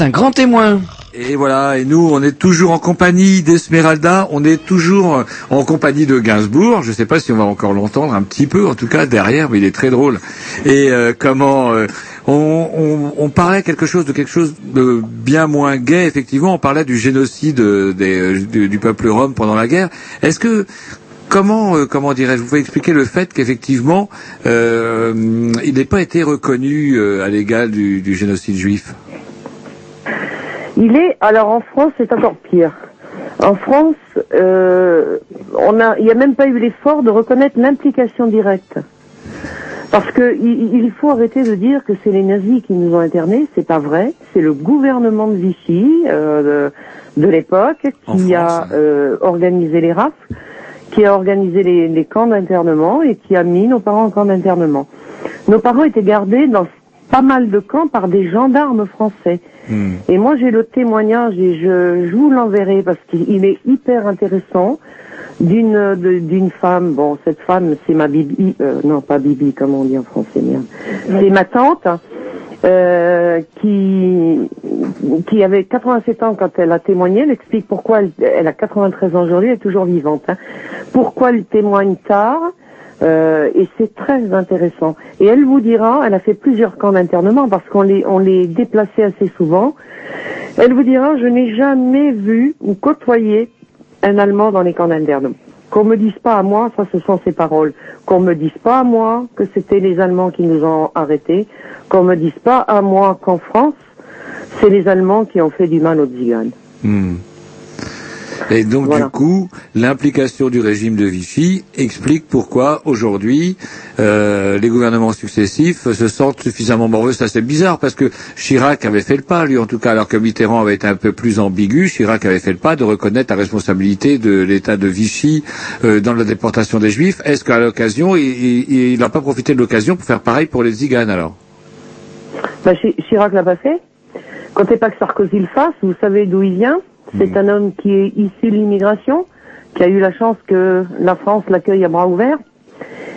Un grand témoin. Et voilà, et nous, on est toujours en compagnie d'Esmeralda, on est toujours en compagnie de Gainsbourg. Je ne sais pas si on va encore l'entendre un petit peu, en tout cas derrière, mais il est très drôle. Et euh, comment euh, on, on, on parlait quelque chose de quelque chose de bien moins gai. Effectivement, on parlait du génocide euh, des- du, du peuple rome pendant la guerre. Est-ce que Comment, euh, comment dirais-je, vous pouvez expliquer le fait qu'effectivement, euh, il n'ait pas été reconnu euh, à l'égal du, du génocide juif? Il est, alors en France, c'est encore pire. En France, euh, on a, il n'y a même pas eu l'effort de reconnaître l'implication directe. Parce que il, il faut arrêter de dire que c'est les nazis qui nous ont internés, c'est pas vrai. C'est le gouvernement de Vichy euh, de, de l'époque qui a euh, organisé les rafles, qui a organisé les, les camps d'internement et qui a mis nos parents en camp d'internement. Nos parents étaient gardés dans pas mal de camps par des gendarmes français. Et moi, j'ai le témoignage et je, je vous l'enverrai parce qu'il est hyper intéressant d'une d'une femme. Bon, cette femme, c'est ma bibi, euh, non pas bibi, comme on dit en français, merde. C'est ma tante hein, euh, qui qui avait 87 ans quand elle a témoigné. Elle explique pourquoi elle, elle a 93 ans aujourd'hui, elle est toujours vivante. hein. Pourquoi elle témoigne tard euh, et c'est très intéressant. Et elle vous dira, elle a fait plusieurs camps d'internement parce qu'on les, on les déplaçait assez souvent. Elle vous dira, je n'ai jamais vu ou côtoyé un Allemand dans les camps d'internement. Qu'on me dise pas à moi, ça ce sont ses paroles. Qu'on me dise pas à moi que c'était les Allemands qui nous ont arrêtés. Qu'on me dise pas à moi qu'en France, c'est les Allemands qui ont fait du mal aux Tziganes. Hmm. Et donc du coup, l'implication du régime de Vichy explique pourquoi aujourd'hui euh, les gouvernements successifs se sentent suffisamment morveux. Ça c'est bizarre parce que Chirac avait fait le pas, lui en tout cas, alors que Mitterrand avait été un peu plus ambigu. Chirac avait fait le pas de reconnaître la responsabilité de l'État de Vichy euh, dans la déportation des Juifs. Est-ce qu'à l'occasion, il n'a pas profité de l'occasion pour faire pareil pour les Ziganes alors? Bah, Chi- Chirac l'a pas fait. Comptez pas que Sarkozy le fasse. Vous savez d'où il vient? C'est un homme qui est issu de l'immigration, qui a eu la chance que la France l'accueille à bras ouverts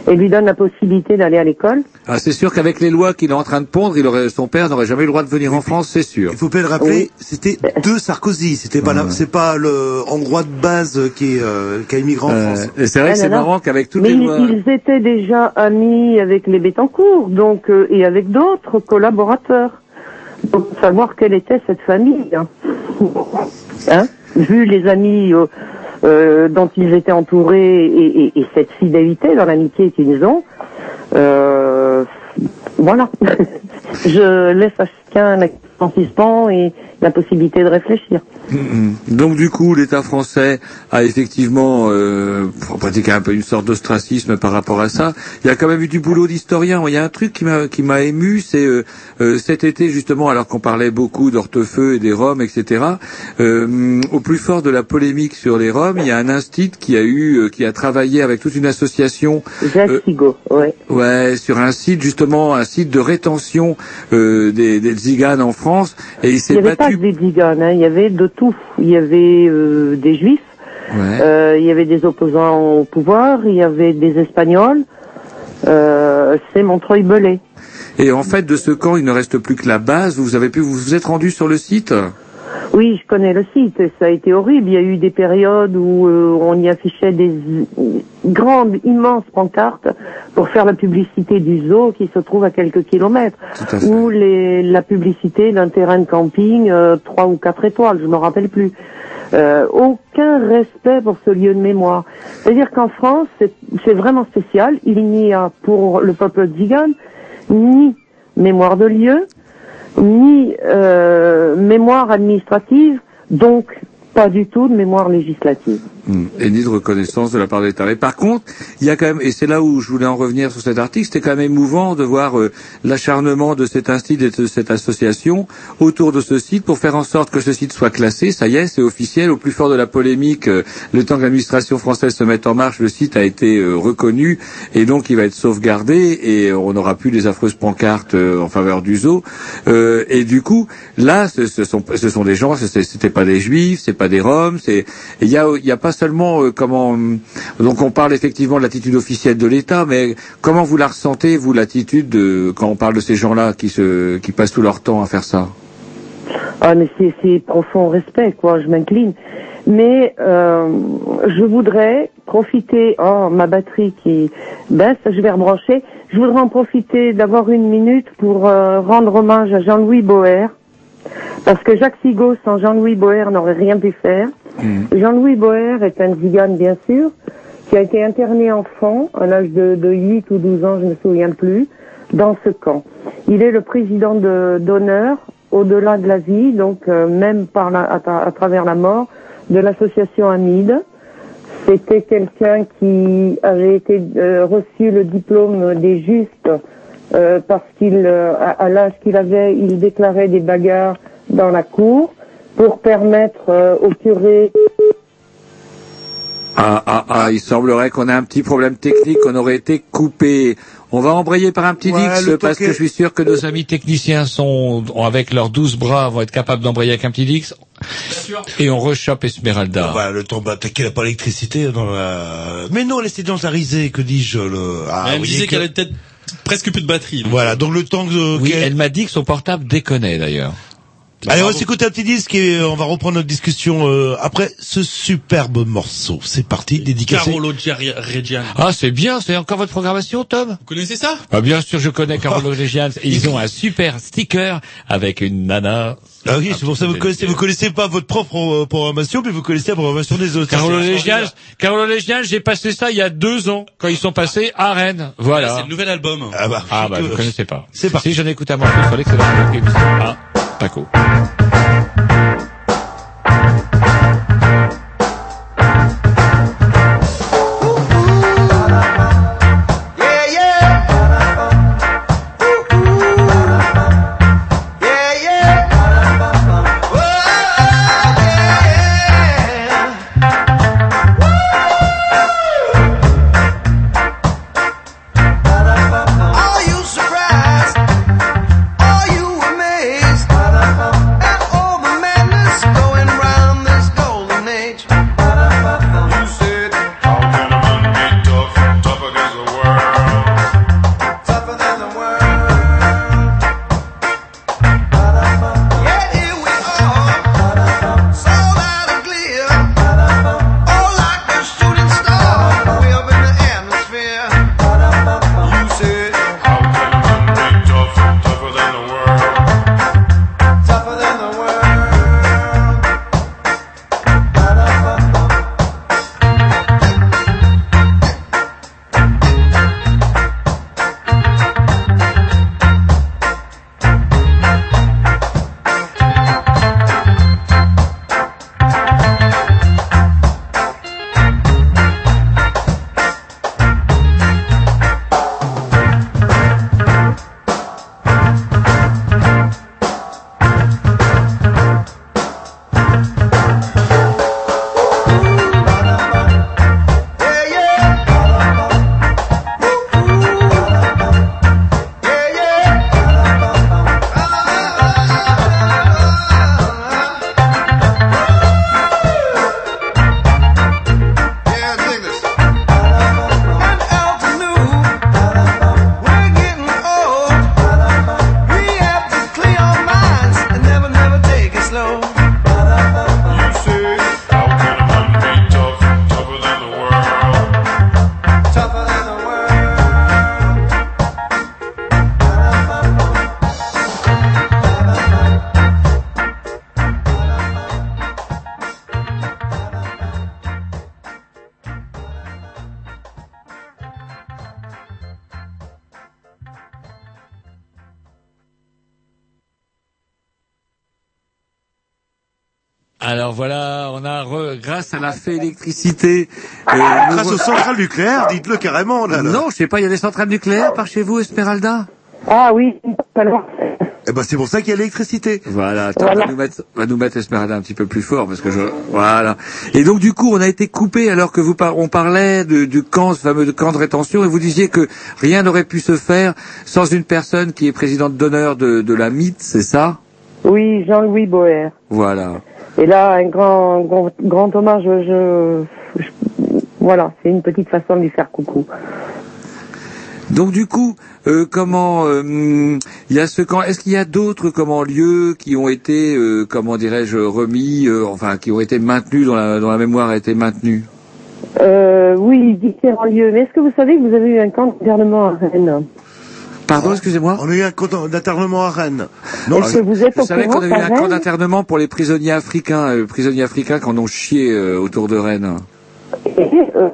et lui donne la possibilité d'aller à l'école. ah, C'est sûr qu'avec les lois qu'il est en train de pondre, il aurait, son père n'aurait jamais eu le droit de venir en France, c'est sûr. Il faut bien le rappeler, c'était deux Sarkozy. C'était pas, la- c'est pas le Hongrois de base qui est, euh, qui a immigré en France. et c'est vrai que Ah c'est là là. marrant qu'avec toutes Mais les ils, lois... ils étaient déjà amis avec les Bettencourt, donc euh, et avec d'autres collaborateurs. Donc savoir quelle était cette famille. Hein. Hein Vu les amis euh, euh, dont ils étatent entourés et, et- et cette fidélité dans l'amitié qu'ils ont, euh, voilà. [LAUGHS] Je laisse à chacun la en suspens et la possibilité de réfléchir. Donc du coup, l'État français a effectivement euh, pratiqué un peu une sorte d'ostracisme par rapport à ça. Il y a quand même eu du boulot d'historien. Il y a un truc qui m'a qui m'a ému, c'est euh, euh, cet été justement, alors qu'on parlait beaucoup d'Hortefeux et des Roms, etc. euh, au plus fort de la polémique sur les Roms, il y a un institut qui a eu, euh, qui a travaillé avec toute une association. Jacques Sigaud, ouais. Ouais, sur un site justement, un site de rétention euh, des, des Tziganes en France, et il Il s'est n'y avait pas battu. que des Tziganes, hein, il y avait de tout. Il y avait euh, des Juifs, Ouais. euh, il y avait des opposants au pouvoir, il y avait des Espagnols. Euh, C'est Montreuil-Belay. Et en fait, de ce camp, il ne reste plus que la base. Vous avez pu, vous vous êtes rendu sur le site? Oui, je connais le site. Ça a été horrible. Il y a eu des périodes où euh, on y affichait des grandes, immenses pancartes pour faire la publicité du zoo qui se trouve à quelques kilomètres, ou les, la publicité d'un terrain de camping euh, trois ou quatre étoiles, je me rappelle plus. Euh, aucun respect pour ce lieu de mémoire. C'est-à-dire qu'en France, c'est c'est vraiment spécial. Il n'y a pour le peuple tzigane ni mémoire de lieu, ni euh, mémoire administrative, donc pas du tout de mémoire législative. Mm. Et ni de reconnaissance de la part de l'État. Mais par contre, il y a quand même, et c'est là où je voulais en revenir sur cet article, c'était quand même émouvant de voir euh, l'acharnement de cet institut et de cette association autour de ce site pour faire en sorte que ce site soit classé. Ça y est, c'est officiel. Au plus fort de la polémique, euh, le temps que l'administration française se mette en marche, le site a été euh, reconnu et donc il va être sauvegardé et on n'aura plus les affreuses pancartes en faveur du zoo. Et du coup, là, ce, sont, ce sont des gens, c'était pas des juifs, c'est pas des roms, il y a, y a pas seulement euh, comment, hum, donc on parle effectivement de l'attitude officielle de l'État, mais comment vous la ressentez vous l'attitude de quand on parle de ces gens-là qui se, qui passent tout leur temps à faire ça? Ah, mais c'est, profond respect, quoi. Je m'incline. Mais euh, je voudrais profiter. Oh, ma batterie qui baisse, je vais rebrancher. Je voudrais en profiter d'avoir une minute pour euh, rendre hommage à Jean-Louis Boer, parce que Jacques Sigaud sans Jean-Louis Boer n'aurait rien pu faire. Jean-Louis Boer est un zigane, bien sûr, qui a été interné enfant, à l'âge de, de 8 ou 12 ans, je ne me souviens plus, dans ce camp. Il est le président de- d'honneur, au-delà de la vie, donc euh, même par la, à, tra- à travers la mort, de l'association Amide. C'était quelqu'un qui avait été euh, reçu le diplôme des justes euh, parce qu'il, euh, à, à l'âge qu'il avait, il déclarait des bagarres dans la cour pour permettre euh, au curé Ah, ah, ah, il semblerait qu'on ait un petit problème technique, qu'on aurait été coupé. On va embrayer par un petit Ouais, Dix, le parce que je suis sûr que nos amis techniciens sont, ont- avec leurs douze bras, vont être capables d'embrayer avec un petit Dix. Et on rechoppe Esmeralda. Bah, le temps, bah, a pas l'électricité dans la... Mais non, elle était dans la risée, que dis-je, le... Ah, elle disait qu'elle peut-être presque plus de batterie. donc. Voilà, donc le temps que... Oui, qu'elle- elle m'a dit que son portable déconnait d'ailleurs. Allez, on va s'écouter un petit disque et on va reprendre notre discussion euh, après ce superbe morceau. C'est parti, dédicacé. Carolo Reggiani. Ah, c'est bien, c'est encore votre programmation, Tom? Vous connaissez ça? Ah, Bien sûr, je connais Carolo [LAUGHS] Regians. Et ils ont un super sticker avec une nana. Ah oui, c'est pour ça que vous connaissez, vous connaissez pas votre propre euh, programmation, mais vous connaissez la programmation des autres. Carolo Legians, Carolo j'ai passé ça il y a deux ans, quand ils sont passés à Rennes. Voilà. C'est le nouvel album. Ah bah, Ah bah, ne connaissais pas. C'est parti. Si j'en écoute un morceau sur l'excellent émission. Ah, Paco. Alors voilà, on a re- grâce à On a fait électricité. euh, Grâce nous- aux centrales nucléaires, dites-le carrément, là. là. Non, je sais pas, il y a des centrales nucléaires par chez vous, Esmeralda? Ah oui, pas loin. Eh ben, c'est pour ça qu'il y a l'électricité. Voilà, attends, Voilà. on va nous mettre, on va nous mettre Esmeralda un petit peu plus fort parce que je, voilà. Et donc du coup, on a été coupé alors que vous par- on parlait de- du camp, ce fameux camp de rétention, et vous disiez que rien n'aurait pu se faire sans une personne qui est présidente d'honneur de, de la MIT, c'est ça? Oui, Jean-Louis Boer. Voilà. Et là, un grand, grand, grand hommage, je, je- voilà, c'est une petite façon de lui faire coucou. Donc du coup, euh, comment euh, il y a ce camp Est-ce qu'il y a d'autres comment lieux qui ont été, euh, comment dirais-je, remis, euh, enfin qui ont été maintenus dans la, dans la mémoire a été maintenus Euh, oui, différents lieux. Mais est-ce que vous savez que vous avez eu un camp d'internement à Rennes? Pardon, excusez-moi. On a eu un compte d'internement à Rennes. Est-ce que vous êtes Je au savais qu'on avait eu un camp d'internement pour les prisonniers africains, euh, prisonniers africains qui en ont chié euh, autour de Rennes. Et, euh.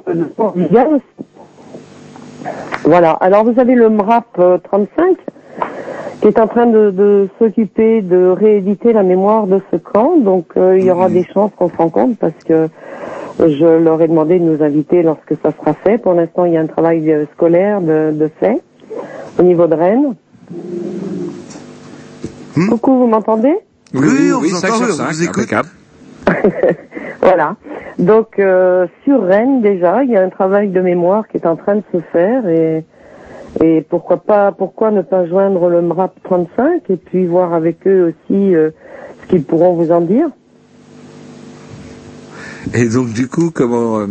Voilà. Alors vous avez le MRAP euh, 35 qui est en train de, de s'occuper de rééditer la mémoire de ce camp. Donc euh, il y aura des chances qu'on se rencontre parce que je leur ai demandé de nous inviter lorsque ça sera fait. Pour l'instant, il y a un travail scolaire de, de fait au niveau de Rennes. Coucou, vous m'entendez Oui, on vous cinq entend, sur on cinq, vous écoute. impeccable. [LAUGHS] Voilà. Donc euh, sur Rennes déjà, il y a un travail de mémoire qui est en train de se faire et et pourquoi pas pourquoi ne pas joindre le MRAP 35 et puis voir avec eux aussi euh, ce qu'ils pourront vous en dire. Et donc du coup, comment euh,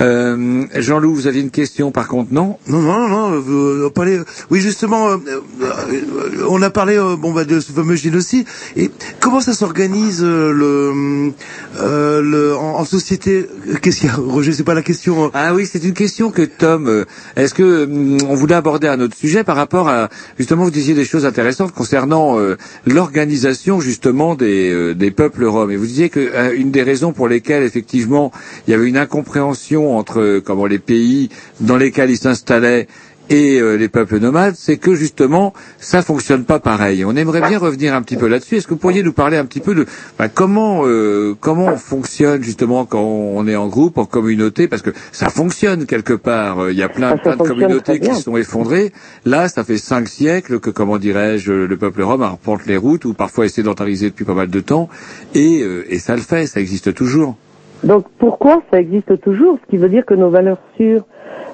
euh, Jean-Loup, vous aviez une question par contre, non? Non, non, non, vous, vous parlez, oui, justement, euh, euh, on a parlé, euh, bon, bah, de ce fameux génocide. Et comment ça s'organise euh, le, euh, le, en, en société? Qu'est-ce qu'il y a, Roger? C'est pas la question. euh. Ah oui, c'est une question que Tom. euh, Est-ce que hum, on voulait aborder un autre sujet par rapport à justement vous disiez des choses intéressantes concernant euh, l'organisation justement des, euh, des peuples roms et vous disiez que euh, une des raisons pour lesquelles effectivement il y avait une incompréhension entre euh, comment les pays dans lesquels ils s'installaient et euh, les peuples nomades, c'est que justement ça fonctionne pas pareil. On aimerait bien revenir un petit peu là-dessus. Est-ce que vous pourriez nous parler un petit peu de bah, comment euh, comment on fonctionne justement quand on est en groupe, en communauté, parce que ça fonctionne quelque part. Il y a plein, plein de communautés qui sont effondrées. Là, ça fait cinq siècles que comment dirais-je, le peuple rome arpente les routes ou parfois est sédentarisé depuis pas mal de temps, et, euh, et ça le fait, ça existe toujours. Donc pourquoi ça existe toujours? Ce qui veut dire que nos valeurs sûres,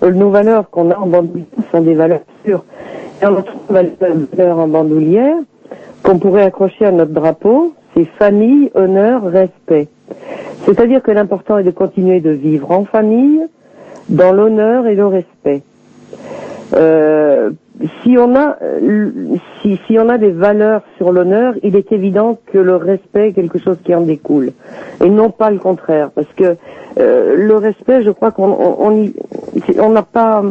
nos valeurs qu'on a en bandoulière sont des valeurs sûres. Et on a trois valeurs en bandoulière qu'on pourrait accrocher à notre drapeau, c'est famille, honneur, respect. C'est-à-dire que l'important est de continuer de vivre en famille, dans l'honneur et le respect. Euh, si on a si, si on a des valeurs sur l'honneur, il est évident que le respect est quelque chose qui en découle et non pas le contraire parce que euh, le respect, je crois qu'on on on y- c'est- on n'a pas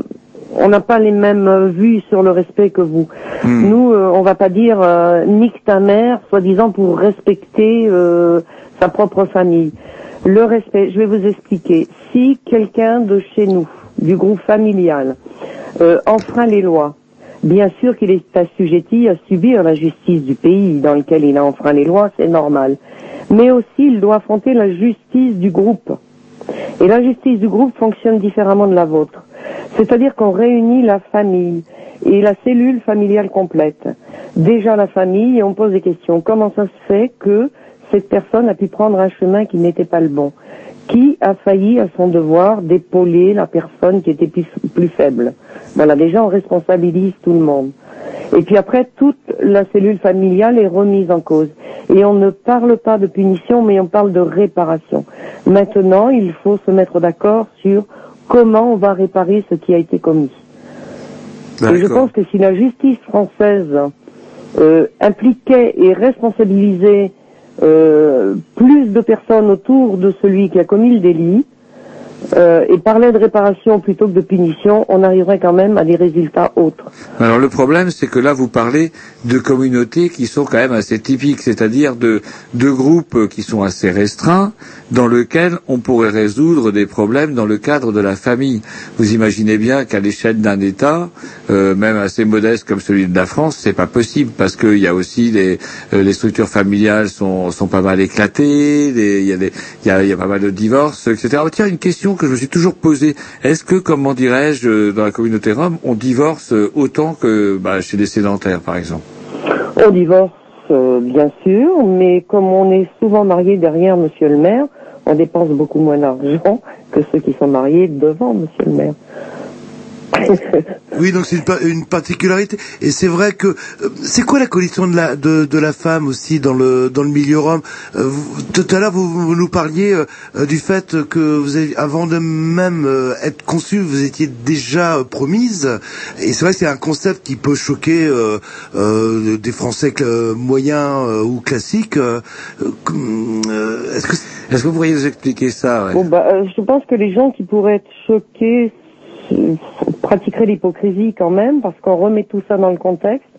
on n'a pas les mêmes euh, vues sur le respect que vous. Nous, euh, on va pas dire euh, nique ta mère, soi-disant pour respecter euh, sa propre famille. Le respect, je vais vous expliquer. Si quelqu'un de chez nous, du groupe familial, euh, enfreint les lois, bien sûr qu'il est assujetti à subir la justice du pays dans lequel il a enfreint les lois, c'est normal. Mais aussi, il doit affronter la justice du groupe. Et la justice du groupe fonctionne différemment de la vôtre. C'est-à-dire qu'on réunit la famille et la cellule familiale complète. Déjà la famille, et on pose des questions. Comment ça se fait que cette personne a pu prendre un chemin qui n'était pas le bon? Qui a failli à son devoir d'épauler la personne qui était plus, plus faible Voilà, déjà on responsabilise tout le monde. Et puis après, toute la cellule familiale est remise en cause. Et on ne parle pas de punition, mais on parle de réparation. Maintenant, il faut se mettre d'accord sur comment on va réparer ce qui a été commis. Et je pense que si la justice française euh, impliquait et responsabilisait euh, plus de personnes autour de celui qui a commis le délit, euh, et parler de réparation plutôt que de punition, on arriverait quand même à des résultats autres. Alors le problème, c'est que là, vous parlez de communautés qui sont quand même assez typiques, c'est-à-dire de, de groupes qui sont assez restreints, dans lesquels on pourrait résoudre des problèmes dans le cadre de la famille. Vous imaginez bien qu'à l'échelle d'un État, euh, même assez modeste comme celui de la France, c'est pas possible parce qu'il y a aussi les, euh, les structures familiales sont, sont pas mal éclatées, il y, a y, a, pas mal de divorces, etc. Tiens, une question que je me suis toujours posée est-ce que, comment dirais-je, euh, dans la communauté rome, on divorce euh, autant que bah, chez les sédentaires, par exemple? On divorce, euh, bien sûr, mais comme on est souvent marié derrière Monsieur le maire, on dépense beaucoup moins d'argent que ceux qui sont mariés devant Monsieur le maire. Oui, donc c'est une, pa- une particularité. Et c'est vrai que euh, c'est quoi la condition de la de, de la femme aussi dans le dans le milieu rome Euh, Tout à l'heure, vous, vous nous parliez euh, euh, du fait que vous avez, avant de même euh, être conçue, vous étiez déjà euh, promise. Et c'est vrai que c'est un concept qui peut choquer euh, euh, des Français moyens euh, ou classiques. Euh, euh, Est-ce que est-ce que vous pourriez nous expliquer ça ouais? Bon, bah, euh, je pense que les gens qui pourraient être choqués pratiqueraient l'hypocrisie quand même, parce qu'on remet tout ça dans le contexte.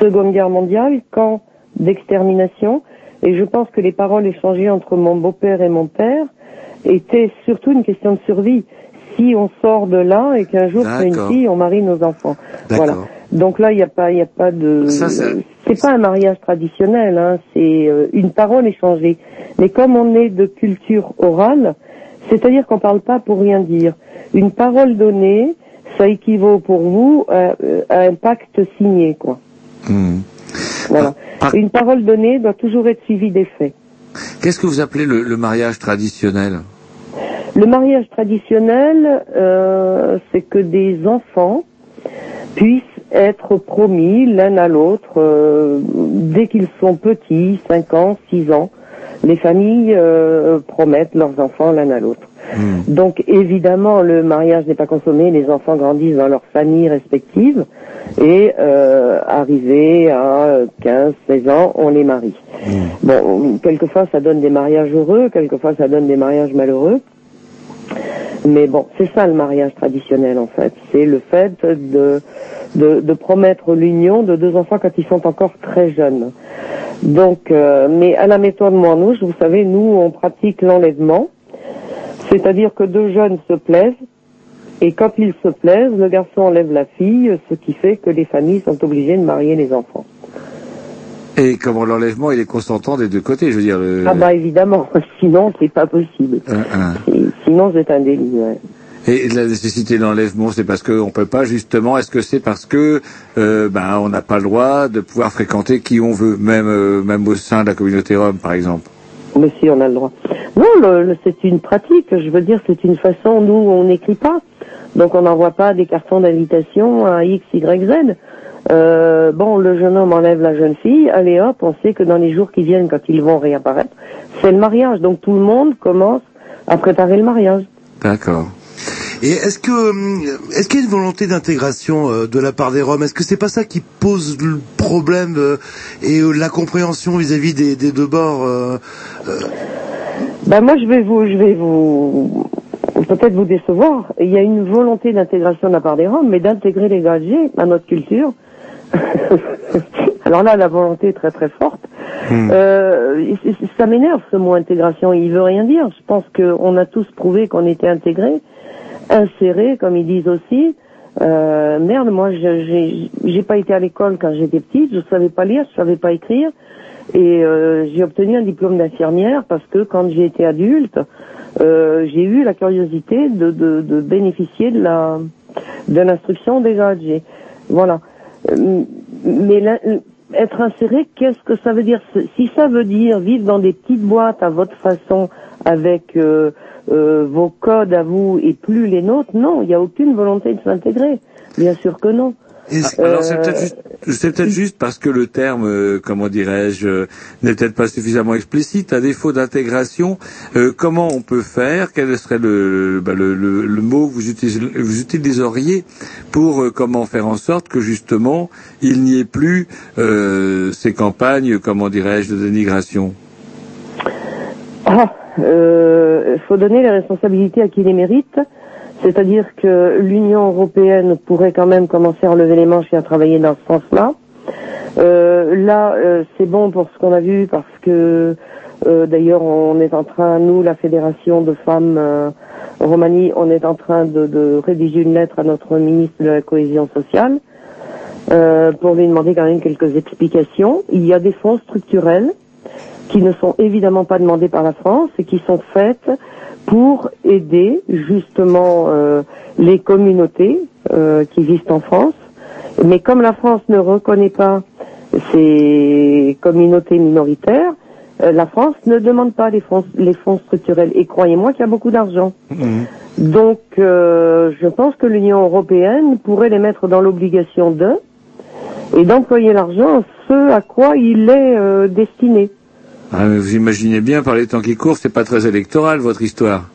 Seconde Guerre mondiale, camp d'extermination, et je pense que les paroles échangées entre mon beau-père et mon père étaient surtout une question de survie. Si on sort de là et qu'un jour c'est une fille, on marie nos enfants. Voilà. Donc là, il n'y a pas, il y a pas de. C'est- pas un mariage traditionnel, hein, c'est euh, une parole échangée. Mais comme on est de culture orale, c'est-à-dire qu'on parle pas pour rien dire. Une parole donnée, ça équivaut pour vous à, à un pacte signé, quoi. Hmm. Voilà. Une parole donnée doit toujours être suivie des faits. Qu'est-ce que vous appelez le, le mariage traditionnel? Le mariage traditionnel, euh, c'est que des enfants puissent être promis l'un à l'autre euh, dès qu'ils sont petits, 5 ans, 6 ans. Les familles euh, promettent leurs enfants l'un à l'autre. Donc évidemment, le mariage n'est pas consommé, les enfants grandissent dans leurs familles respectives et euh, arrivés à 15, 16 ans, on les marie. Bon, quelquefois ça donne des mariages heureux, quelquefois ça donne des mariages malheureux. Mais bon, c'est ça le mariage traditionnel en fait. C'est le fait de, de, de promettre l'union de deux enfants quand ils sont encore très jeunes. Donc, euh, mais à la méthode Moinouche, vous savez, nous on pratique l'enlèvement, c'est-à-dire que deux jeunes se plaisent et quand ils se plaisent, le garçon enlève la fille, ce qui fait que les familles sont obligées de marier les enfants. Et comment l'enlèvement, il est consentant des deux côtés, je veux dire. Le... Ah bah évidemment, [LAUGHS] sinon c'est pas possible. Un. Et Sinon c'est un délit. ouais. Et la nécessité de l'enlèvement, c'est parce qu'on peut pas justement. Est-ce que c'est parce que euh, ben on n'a pas le droit de pouvoir fréquenter qui on veut, même euh, même au sein de la communauté rome, par exemple? Mais si, on a le droit. Non, le, c'est une pratique. Je veux dire, c'est une façon. Nous, on n'écrit pas, donc on n'envoie pas des cartons d'invitation à X, Y, Z. Euh, bon, le jeune homme enlève la jeune fille. Allez hop, on sait que dans les jours qui viennent, quand ils vont réapparaître, c'est le mariage. Donc tout le monde commence à préparer le mariage. D'accord. Et est-ce que hum, est-ce qu'il y a une volonté d'intégration euh, de la part des Roms? Est-ce que c'est pas ça qui pose le problème euh, et euh, l'incompréhension vis-à-vis des, des deux bords euh, euh, Ben moi, je vais vous, je vais vous, peut-être vous décevoir. Il y a une volonté d'intégration de la part des Roms, mais d'intégrer les gadgets à notre culture. [LAUGHS] Alors là, la volonté est très très forte. Euh, c- c- ça m'énerve ce mot intégration. Il veut rien dire. Je pense qu'on a tous prouvé qu'on était intégrés, insérés, comme ils disent aussi. Euh, merde, moi, j'ai pas été à l'école quand j'étais petite. Je savais pas lire, je savais pas écrire. Et euh, j'ai obtenu un diplôme d'infirmière parce que quand j'ai été adulte, euh, j'ai eu la curiosité de, de, de bénéficier de la de l'instruction gadgets. Voilà. Euh, Mais l'in- être inséré, qu'est-ce que ça veut dire? Si ça veut dire vivre dans des petites boîtes à votre façon, avec euh, euh, vos codes à vous et plus les nôtres, non, il n'y a aucune volonté de s'intégrer. Bien sûr que non. Alors c'est peut-être juste, juste parce que le terme, euh, comment dirais-je, euh, n'est peut-être pas suffisamment explicite. À défaut d'intégration, comment on peut faire? Quel serait le, bah, mot que vous, vous utiliseriez pour comment faire en sorte que justement il n'y ait plus ces campagnes, comment dirais-je, de dénigration? Ah, euh, faut donner les responsabilités à qui les mérite. C'est-à-dire que l'Union européenne pourrait quand même commencer à enlever les manches et à travailler dans ce sens-là. Euh, là, euh, c'est bon pour ce qu'on a vu parce que euh, d'ailleurs on est en train, nous, la fédération de femmes euh, Romanie, on est en train de, de rédiger une lettre à notre ministre de la cohésion sociale euh, pour lui demander quand même quelques explications. Il y a des fonds structurels qui ne sont évidemment pas demandés par la France et qui sont faites pour aider justement euh, les communautés euh, qui vivent en France. Mais comme la France ne reconnaît pas ces communautés minoritaires, euh, la France ne demande pas les fonds, les fonds structurels. Et croyez-moi qu'il y a beaucoup d'argent. Donc, euh, je pense que l'Union européenne pourrait les mettre dans l'obligation de et d'employer l'argent à ce à quoi il est destiné. Ah, vous imaginez bien, par les temps qui courent, c'est pas très électoral, votre histoire.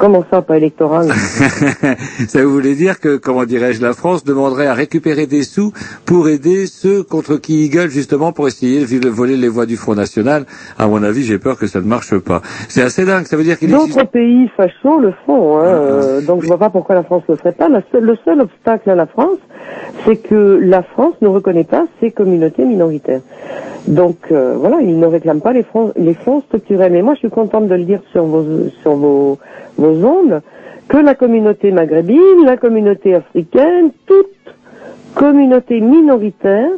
Comment ça, pas électoral [LAUGHS] Ça voulait dire que, comment dirais-je, la France demanderait à récupérer des sous pour aider ceux contre qui ils gueulent, justement, pour essayer de voler les voix du Front National. À mon avis, j'ai peur que ça ne marche pas. C'est assez dingue, ça veut dire qu'il existe... D'autres pays fachos le font, hein, euh, donc je vois pas pourquoi la France le ferait pas. La seule- le seul obstacle à la France, c'est que la France ne reconnaît pas ces communautés minoritaires. Donc euh, voilà, ils ne réclament pas les fonds, les fonds structurels. Mais moi, je suis contente de le dire sur vos sur vos vos que la communauté maghrébine, la communauté africaine, toute communauté minoritaire,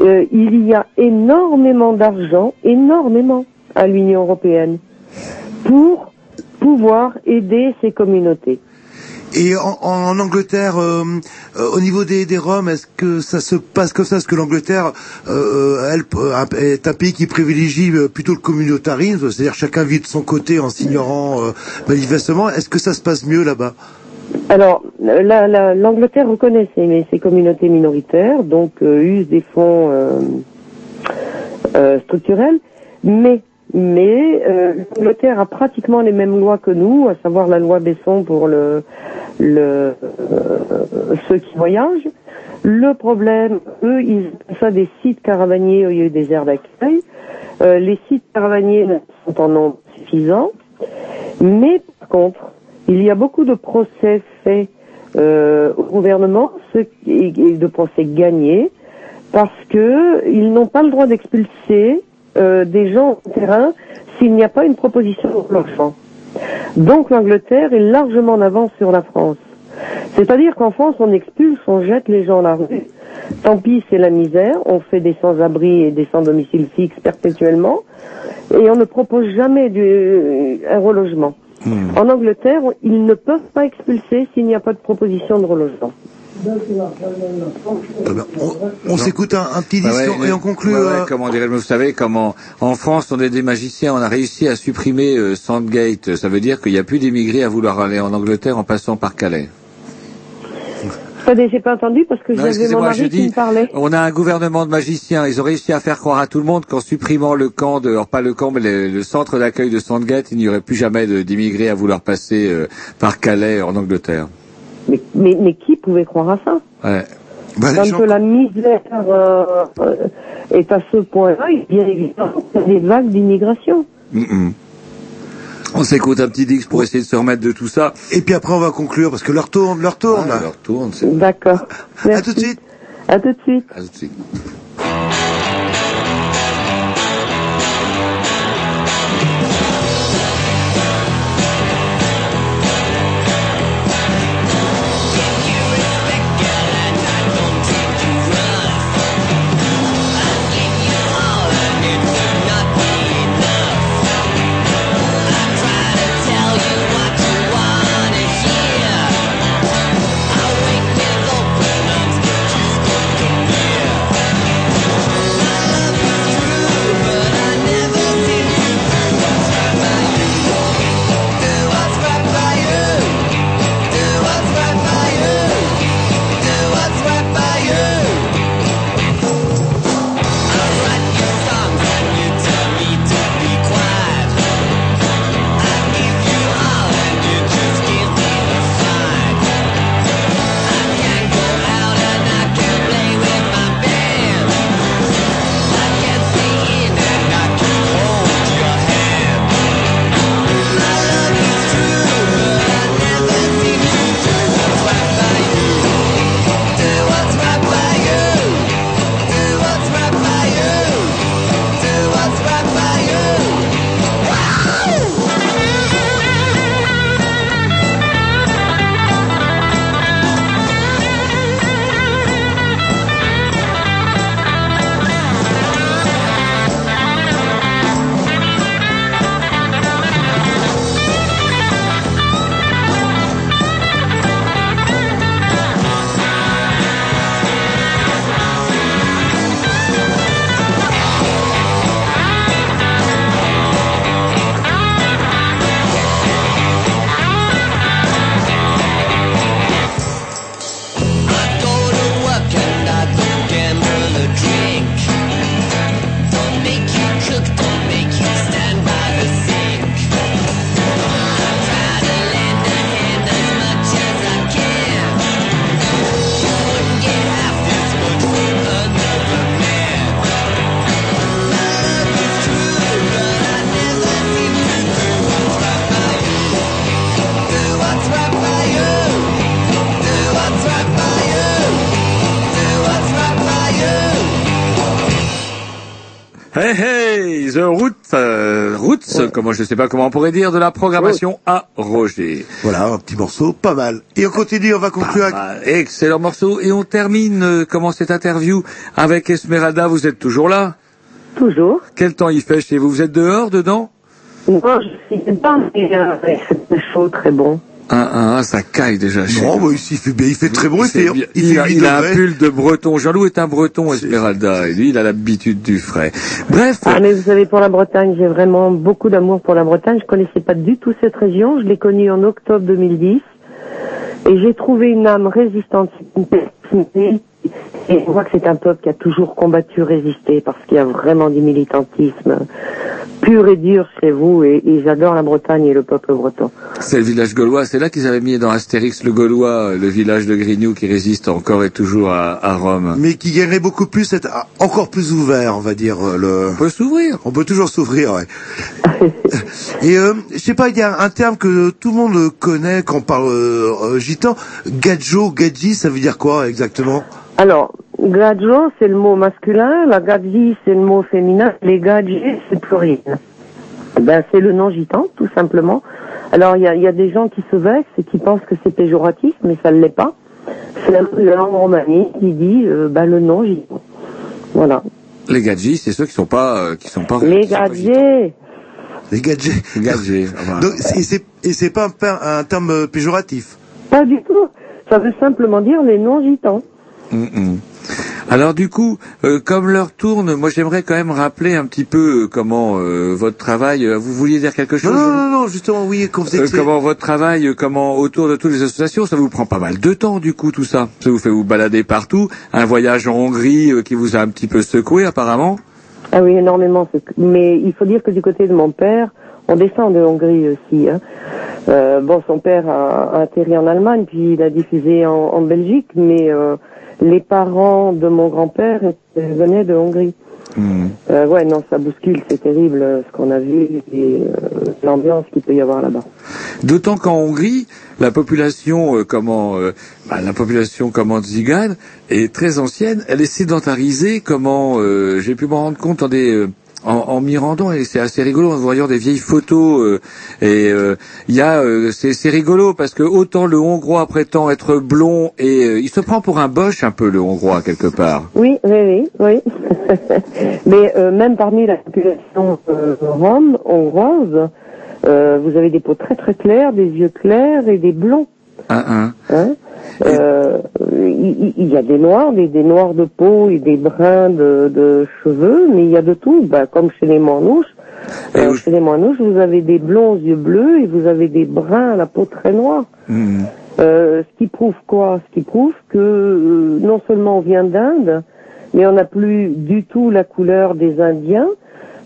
euh, il y a énormément d'argent, énormément à l'Union européenne pour pouvoir aider ces communautés. Et en, en Angleterre, euh, euh, au niveau des, des Roms, est-ce que ça se passe comme ça? Est-ce que l'Angleterre, euh, elle, euh, est un pays qui privilégie euh, plutôt le communautarisme, c'est-à-dire chacun vit de son côté en s'ignorant euh, manifestement. Est-ce que ça se passe mieux là-bas? Alors, la- la- l'Angleterre reconnaît ces, ces communautés minoritaires, donc euh, use des fonds euh, euh, structurels, mais mais euh, l'Angleterre a pratiquement les mêmes lois que nous, à savoir la loi Besson pour le, le euh, ceux qui voyagent. Le problème, eux, ils ça des sites caravaniers au lieu des aires d'accueil. Euh, les sites caravaniers sont en nombre suffisant, mais par contre, il y a beaucoup de procès faits euh, au gouvernement, ce qui- et de procès gagnés, parce que ils n'ont pas le droit d'expulser euh, des gens au terrain s'il n'y a pas une proposition de logement. Donc l'Angleterre est largement en avance sur la France. C'est-à-dire qu'en France, on expulse, on jette les gens à la rue. Tant pis, c'est la misère. On fait des sans-abri et des sans-domicile fixe perpétuellement. Et on ne propose jamais du, un relogement. En Angleterre, ils ne peuvent pas expulser s'il n'y a pas de proposition de relogement. On s'écoute un, un petit Bah disque ouais, et on conclut. ouais, ouais, euh, comment dirais-je, vous savez, comment en France on est des magiciens, on a réussi à supprimer euh, Sandgate. Ça veut dire qu'il n'y a plus d'émigrés à vouloir aller en Angleterre en passant par Calais. Attendez, j'ai pas entendu parce que j'avais mon je qui me parlait. on a un gouvernement de magiciens. Ils ont réussi à faire croire à tout le monde qu'en supprimant le camp de, alors pas le camp, mais le, le centre d'accueil de Sandgate, il n'y aurait plus jamais d'immigrés à vouloir passer euh, par Calais en Angleterre. Mais, mais, mais qui pouvait croire à ça Ouais. Quand la misère euh, euh, est à ce point-là, il bien y a des vagues d'immigration. Mm, mm. On s'écoute un petit dix pour essayer de se remettre de tout ça. Et puis après on va conclure parce que l'heure tourne, l'heure tourne. Ah, l'heure tourne, c'est D'accord. À tout de suite. À tout de suite. À tout de suite. Comment je sais pas comment on pourrait dire, de la programmation à Roger. Voilà, un petit morceau, pas mal. Et on continue, on va conclure avec... Ah, excellent morceau. Et on termine, euh, comment cette interview avec Esmeralda, vous êtes toujours là? Toujours. Quel temps il fait chez vous? Vous êtes dehors, dedans? Moi, je suis dedans, mais euh, c'est très chaud, très bon. Ah, ah, ah, ça caille déjà chez Non, bah, ici, il fait, bien, il fait très bon, il C'est fait, bien. il Il, fait a, 8 il a un pull de breton. Jean-Loup est un breton, Esmeralda. Et lui, il a l'habitude du frais. Bref. Ah, mais vous savez, pour la Bretagne, j'ai vraiment beaucoup d'amour pour la Bretagne. Je connaissais pas du tout cette région. Je l'ai connue en octobre 2010. Et j'ai trouvé une âme résistante. Et on voit que c'est un peuple qui a toujours combattu, résisté, parce qu'il y a vraiment du militantisme pur et dur chez vous. Et, et j'adore la Bretagne et le peuple breton. C'est le village gaulois. C'est là qu'ils avaient mis dans Astérix le Gaulois, le village de Grignou qui résiste encore et toujours à, à Rome. Mais qui gagnerait beaucoup plus, être encore plus ouvert, on va dire. Le... On peut s'ouvrir. On peut toujours s'ouvrir, ouais. [LAUGHS] Et euh, je sais pas, il y a un terme que tout le monde connaît quand on parle euh, euh, gitan. Gadjo, gadji, ça veut dire quoi exactement? Alors, gadjo, c'est le mot masculin, la gadji, c'est le mot féminin, les gadji, c'est pluriel. Ben, c'est le nom gitan, tout simplement. Alors, il y a, il y a des gens qui se vexent et qui pensent que c'est péjoratif, mais ça ne l'est pas. C'est la, la langue romanie qui dit euh, ben, le nom gitan. Voilà. Les gadgis, c'est ceux qui sont pas, euh, qui sont pas. Les gadjis, Les gadgets. Gadgets. enfin. Donc, et c'est pas un, terme euh, péjoratif? pas du tout. Ça veut simplement dire les noms gitans. Mm, mm. Alors du coup, euh, comme l'heure tourne, moi j'aimerais quand même rappeler un petit peu euh, comment euh, votre travail. euh, vous vouliez dire quelque chose Non, non, non, non, justement, oui, quand vous Euh, étiez... comment votre travail, euh, comment autour de toutes les associations, ça vous prend pas mal de temps du coup tout ça. Ça vous fait vous balader partout. Un voyage en Hongrie euh, qui vous a un petit peu secoué apparemment. Ah oui, énormément. Mais il faut dire que du côté de mon père, on descend de Hongrie aussi. Hein. Euh, bon, son père a, a atterri en Allemagne, puis il a diffusé en, en Belgique, mais euh, les parents de mon grand-père venaient de Hongrie. Euh, ouais, non, ça bouscule, c'est terrible euh, ce qu'on a vu et euh, l'ambiance qu'il peut y avoir là-bas. D'autant qu'en Hongrie, la population, euh, comment, euh, bah, la population comment tzigane est très ancienne. Elle est sédentarisée. Comment, euh, j'ai pu m'en rendre compte en des euh, en, en m'y rendant et c'est assez rigolo en voyant des vieilles photos euh, et euh, il y a euh, c'est c'est rigolo parce que autant le hongrois prétend être blond et euh, il se prend pour un boche un peu le hongrois quelque part. Oui, oui, oui, oui. [LAUGHS] Mais euh, même parmi la population euh, rome, hongroise, euh, vous avez des peaux très très claires, des yeux clairs et des blonds. Un, un. Hein? Euh, il, y a des noirs, des, des noirs de peau et des bruns de, de cheveux, mais il y a de tout. Bah, comme chez les manouches, euh, chez les manouches, vous avez des blonds aux yeux bleus et vous avez des bruns à la peau très noire. Euh, ce qui prouve quoi? Ce qui prouve que euh, non seulement on vient d'Inde, mais on n'a plus du tout la couleur des Indiens.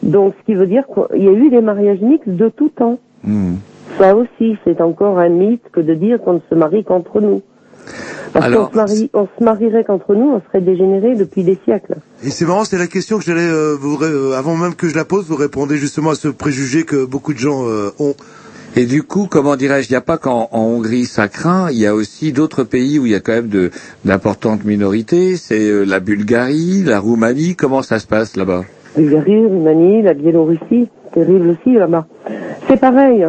Donc, ce qui veut dire qu'il y a eu des mariages mixtes de tout temps. Ça aussi, c'est encore un mythe que de dire qu'on ne se marie qu'entre nous. Parce Alors, qu'on se, marie, on se marierait qu'entre nous, on serait dégénérés depuis des siècles. Et c'est marrant, c'est la question que j'allais, euh, vous, euh, avant même que je la pose, vous répondez justement à ce préjugé que beaucoup de gens euh, ont. Et du coup, comment dirais-je, il n'y a pas qu'en en Hongrie ça craint, il y a aussi d'autres pays où il y a quand même de d'importantes minorités, c'est euh, la Bulgarie, la Roumanie, comment ça se passe là-bas? Bulgarie, Roumanie, la Biélorussie, terrible aussi là-bas. C'est pareil,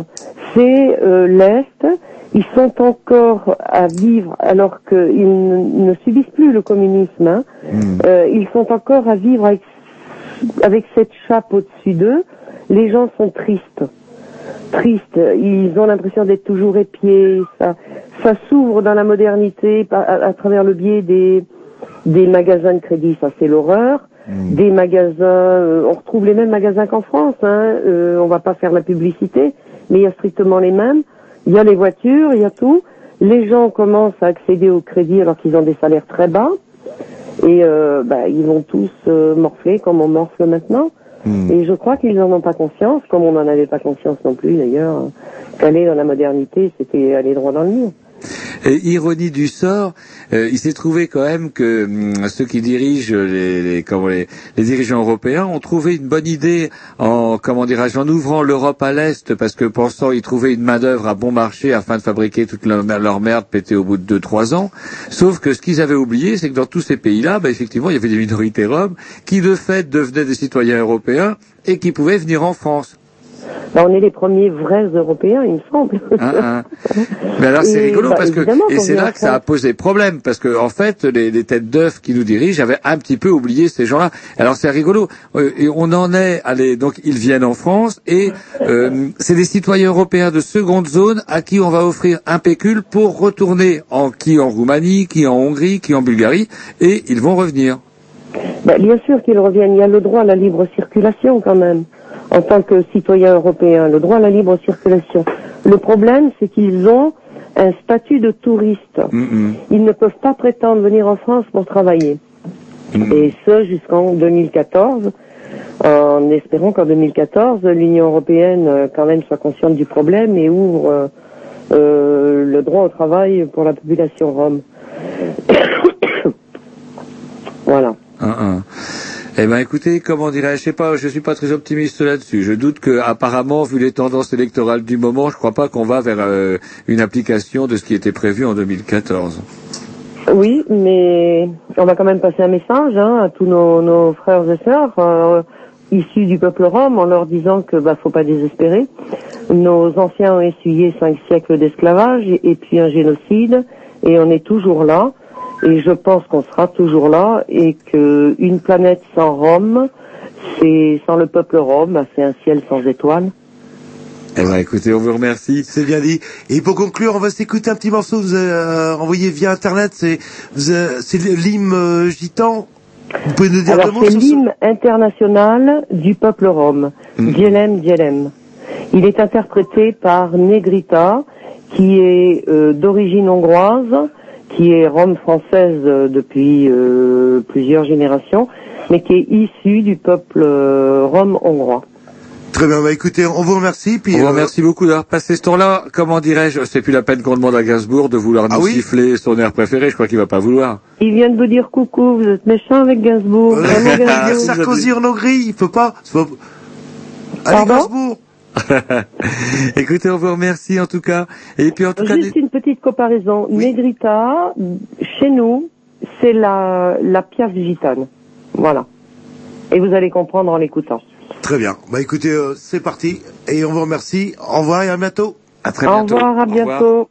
c'est euh, l'Est, ils sont encore à vivre alors qu'ils ne, subissent plus le communisme, hein. Euh, ils sont encore à vivre avec, avec cette chape au-dessus d'eux. Les gens sont tristes, tristes, ils ont l'impression d'être toujours épiés, ça, ça s'ouvre dans la modernité à, à travers le biais des, des magasins de crédit, ça c'est l'horreur. Des magasins, euh, on retrouve les mêmes magasins qu'en France, hein, euh, on va pas faire la publicité, mais il y a strictement les mêmes. Il y a les voitures, il y a tout. Les gens commencent à accéder au crédit alors qu'ils ont des salaires très bas, et euh, bah, ils vont tous euh, morfler comme on morfle maintenant. Et je crois qu'ils n'en ont pas conscience, comme on n'en avait pas conscience non plus d'ailleurs. Qu'aller dans la modernité, c'était aller droit dans le mur. Et ironie du sort, euh, il s'est trouvé quand même que hum, ceux qui dirigent les, les, dirigeants européens ont trouvé une bonne idée en comment dirais-je en ouvrant l'Europe à l'est parce que pensant y trouver une main d'œuvre à bon marché afin de fabriquer toute leur, leur merde pétée au bout de deux trois ans. Sauf que ce qu'ils avaient oublié, c'est que dans tous ces pays-là, bah, effectivement, il y avait des minorités roms qui de fait devenaient des citoyens européens et qui pouvaient venir en France. Bah, on est les premiers vrais Européens, il me semble. Hein, hein. Mais alors c'est rigolo bah, parce que et c'est là que ça a posé problème parce que en fait les, les têtes d'œuf qui nous dirigent avaient un petit peu oublié ces gens-là. Alors c'est rigolo Euh, et on en est allez donc ils viennent en France et euh, c'est des citoyens européens de seconde zone à qui on va offrir un pécule pour retourner en qui en Roumanie, qui en Hongrie, qui en Bulgarie et ils vont revenir. Bah, bien sûr qu'ils reviennent. Il y a le droit à la libre circulation quand même, en tant que citoyen européen, le droit à la libre circulation. Le problème, c'est qu'ils ont un statut de touriste. Ils ne peuvent pas prétendre venir en France pour travailler. Et ce, jusqu'en 2014, en espérant qu'en 2014, l'Union européenne, euh, quand même, soit consciente du problème et ouvre euh, euh, le droit au travail pour la population rome. [COUGHS] voilà. Eh ben écoutez, comment dirais-je, je sais pas, je suis pas très optimiste là-dessus. Je doute que, apparemment, vu les tendances électorales du moment, je crois pas qu'on va vers euh, une application de ce qui était prévu en 2014. Oui, mais on va quand même passer un message hein, à tous nos, frères et sœurs euh, issus du peuple rome en leur disant que bah faut pas désespérer. Nos anciens ont essuyé cinq siècles d'esclavage et puis un génocide et on est toujours là. Et je pense qu'on sera toujours là et que une planète sans Rome, c'est sans le peuple rome, bah, c'est un ciel sans étoiles. Eh ben écoutez, on vous remercie. C'est bien dit. Et pour conclure, on va s'écouter un petit morceau vous avez euh, envoyé via Internet. C'est c'est l'hymne euh, gitan. Vous pouvez nous dire Alors c'est ce- l'hymne international du peuple rome, Djelem Djelem. Il est interprété par Negrita, qui est euh, d'origine hongroise, qui est rome française euh, depuis euh, plusieurs générations, mais qui est issue du peuple euh, rome hongrois. Très bien. Bah écoutez, on vous remercie. Puis On vous euh, remercie beaucoup d'avoir passé ce temps-là. Comment dirais-je, c'est plus la peine qu'on demande à Gainsbourg de vouloir nous Ah oui? siffler son air préféré, je crois qu'il va pas vouloir. Il vient de vous dire coucou, vous êtes méchant avec Gainsbourg. [LAUGHS] Vraiment Gainsbourg. Sarkozy en Hongrie, il peut pas. Allez, Pardon? Gainsbourg. [LAUGHS] Écoutez, on vous remercie en tout cas. Et puis en tout cas, Juste une petite comparaison. Negrita, chez nous, c'est la, la piaf gitane. Voilà. Et vous allez comprendre en l'écoutant. Très bien. Bah écoutez, euh, c'est parti. Et on vous remercie. Au revoir et à bientôt. À très Au revoir, à bientôt.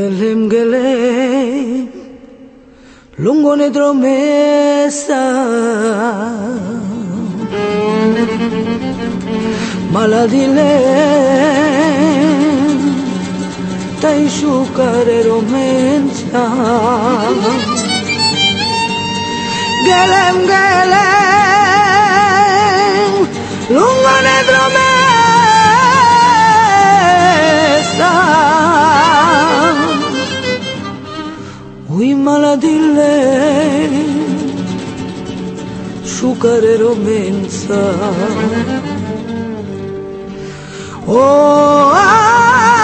gelim gele lungo ne dromesa maladile tai shukare romenta gelim gele lungo ne dromesa maladile Shukare romensa Oh, ah,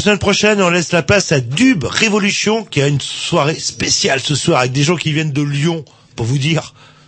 semaine prochaine, on laisse la place à Dub Révolution, qui a une soirée spéciale ce soir avec des gens qui viennent de Lyon, pour vous dire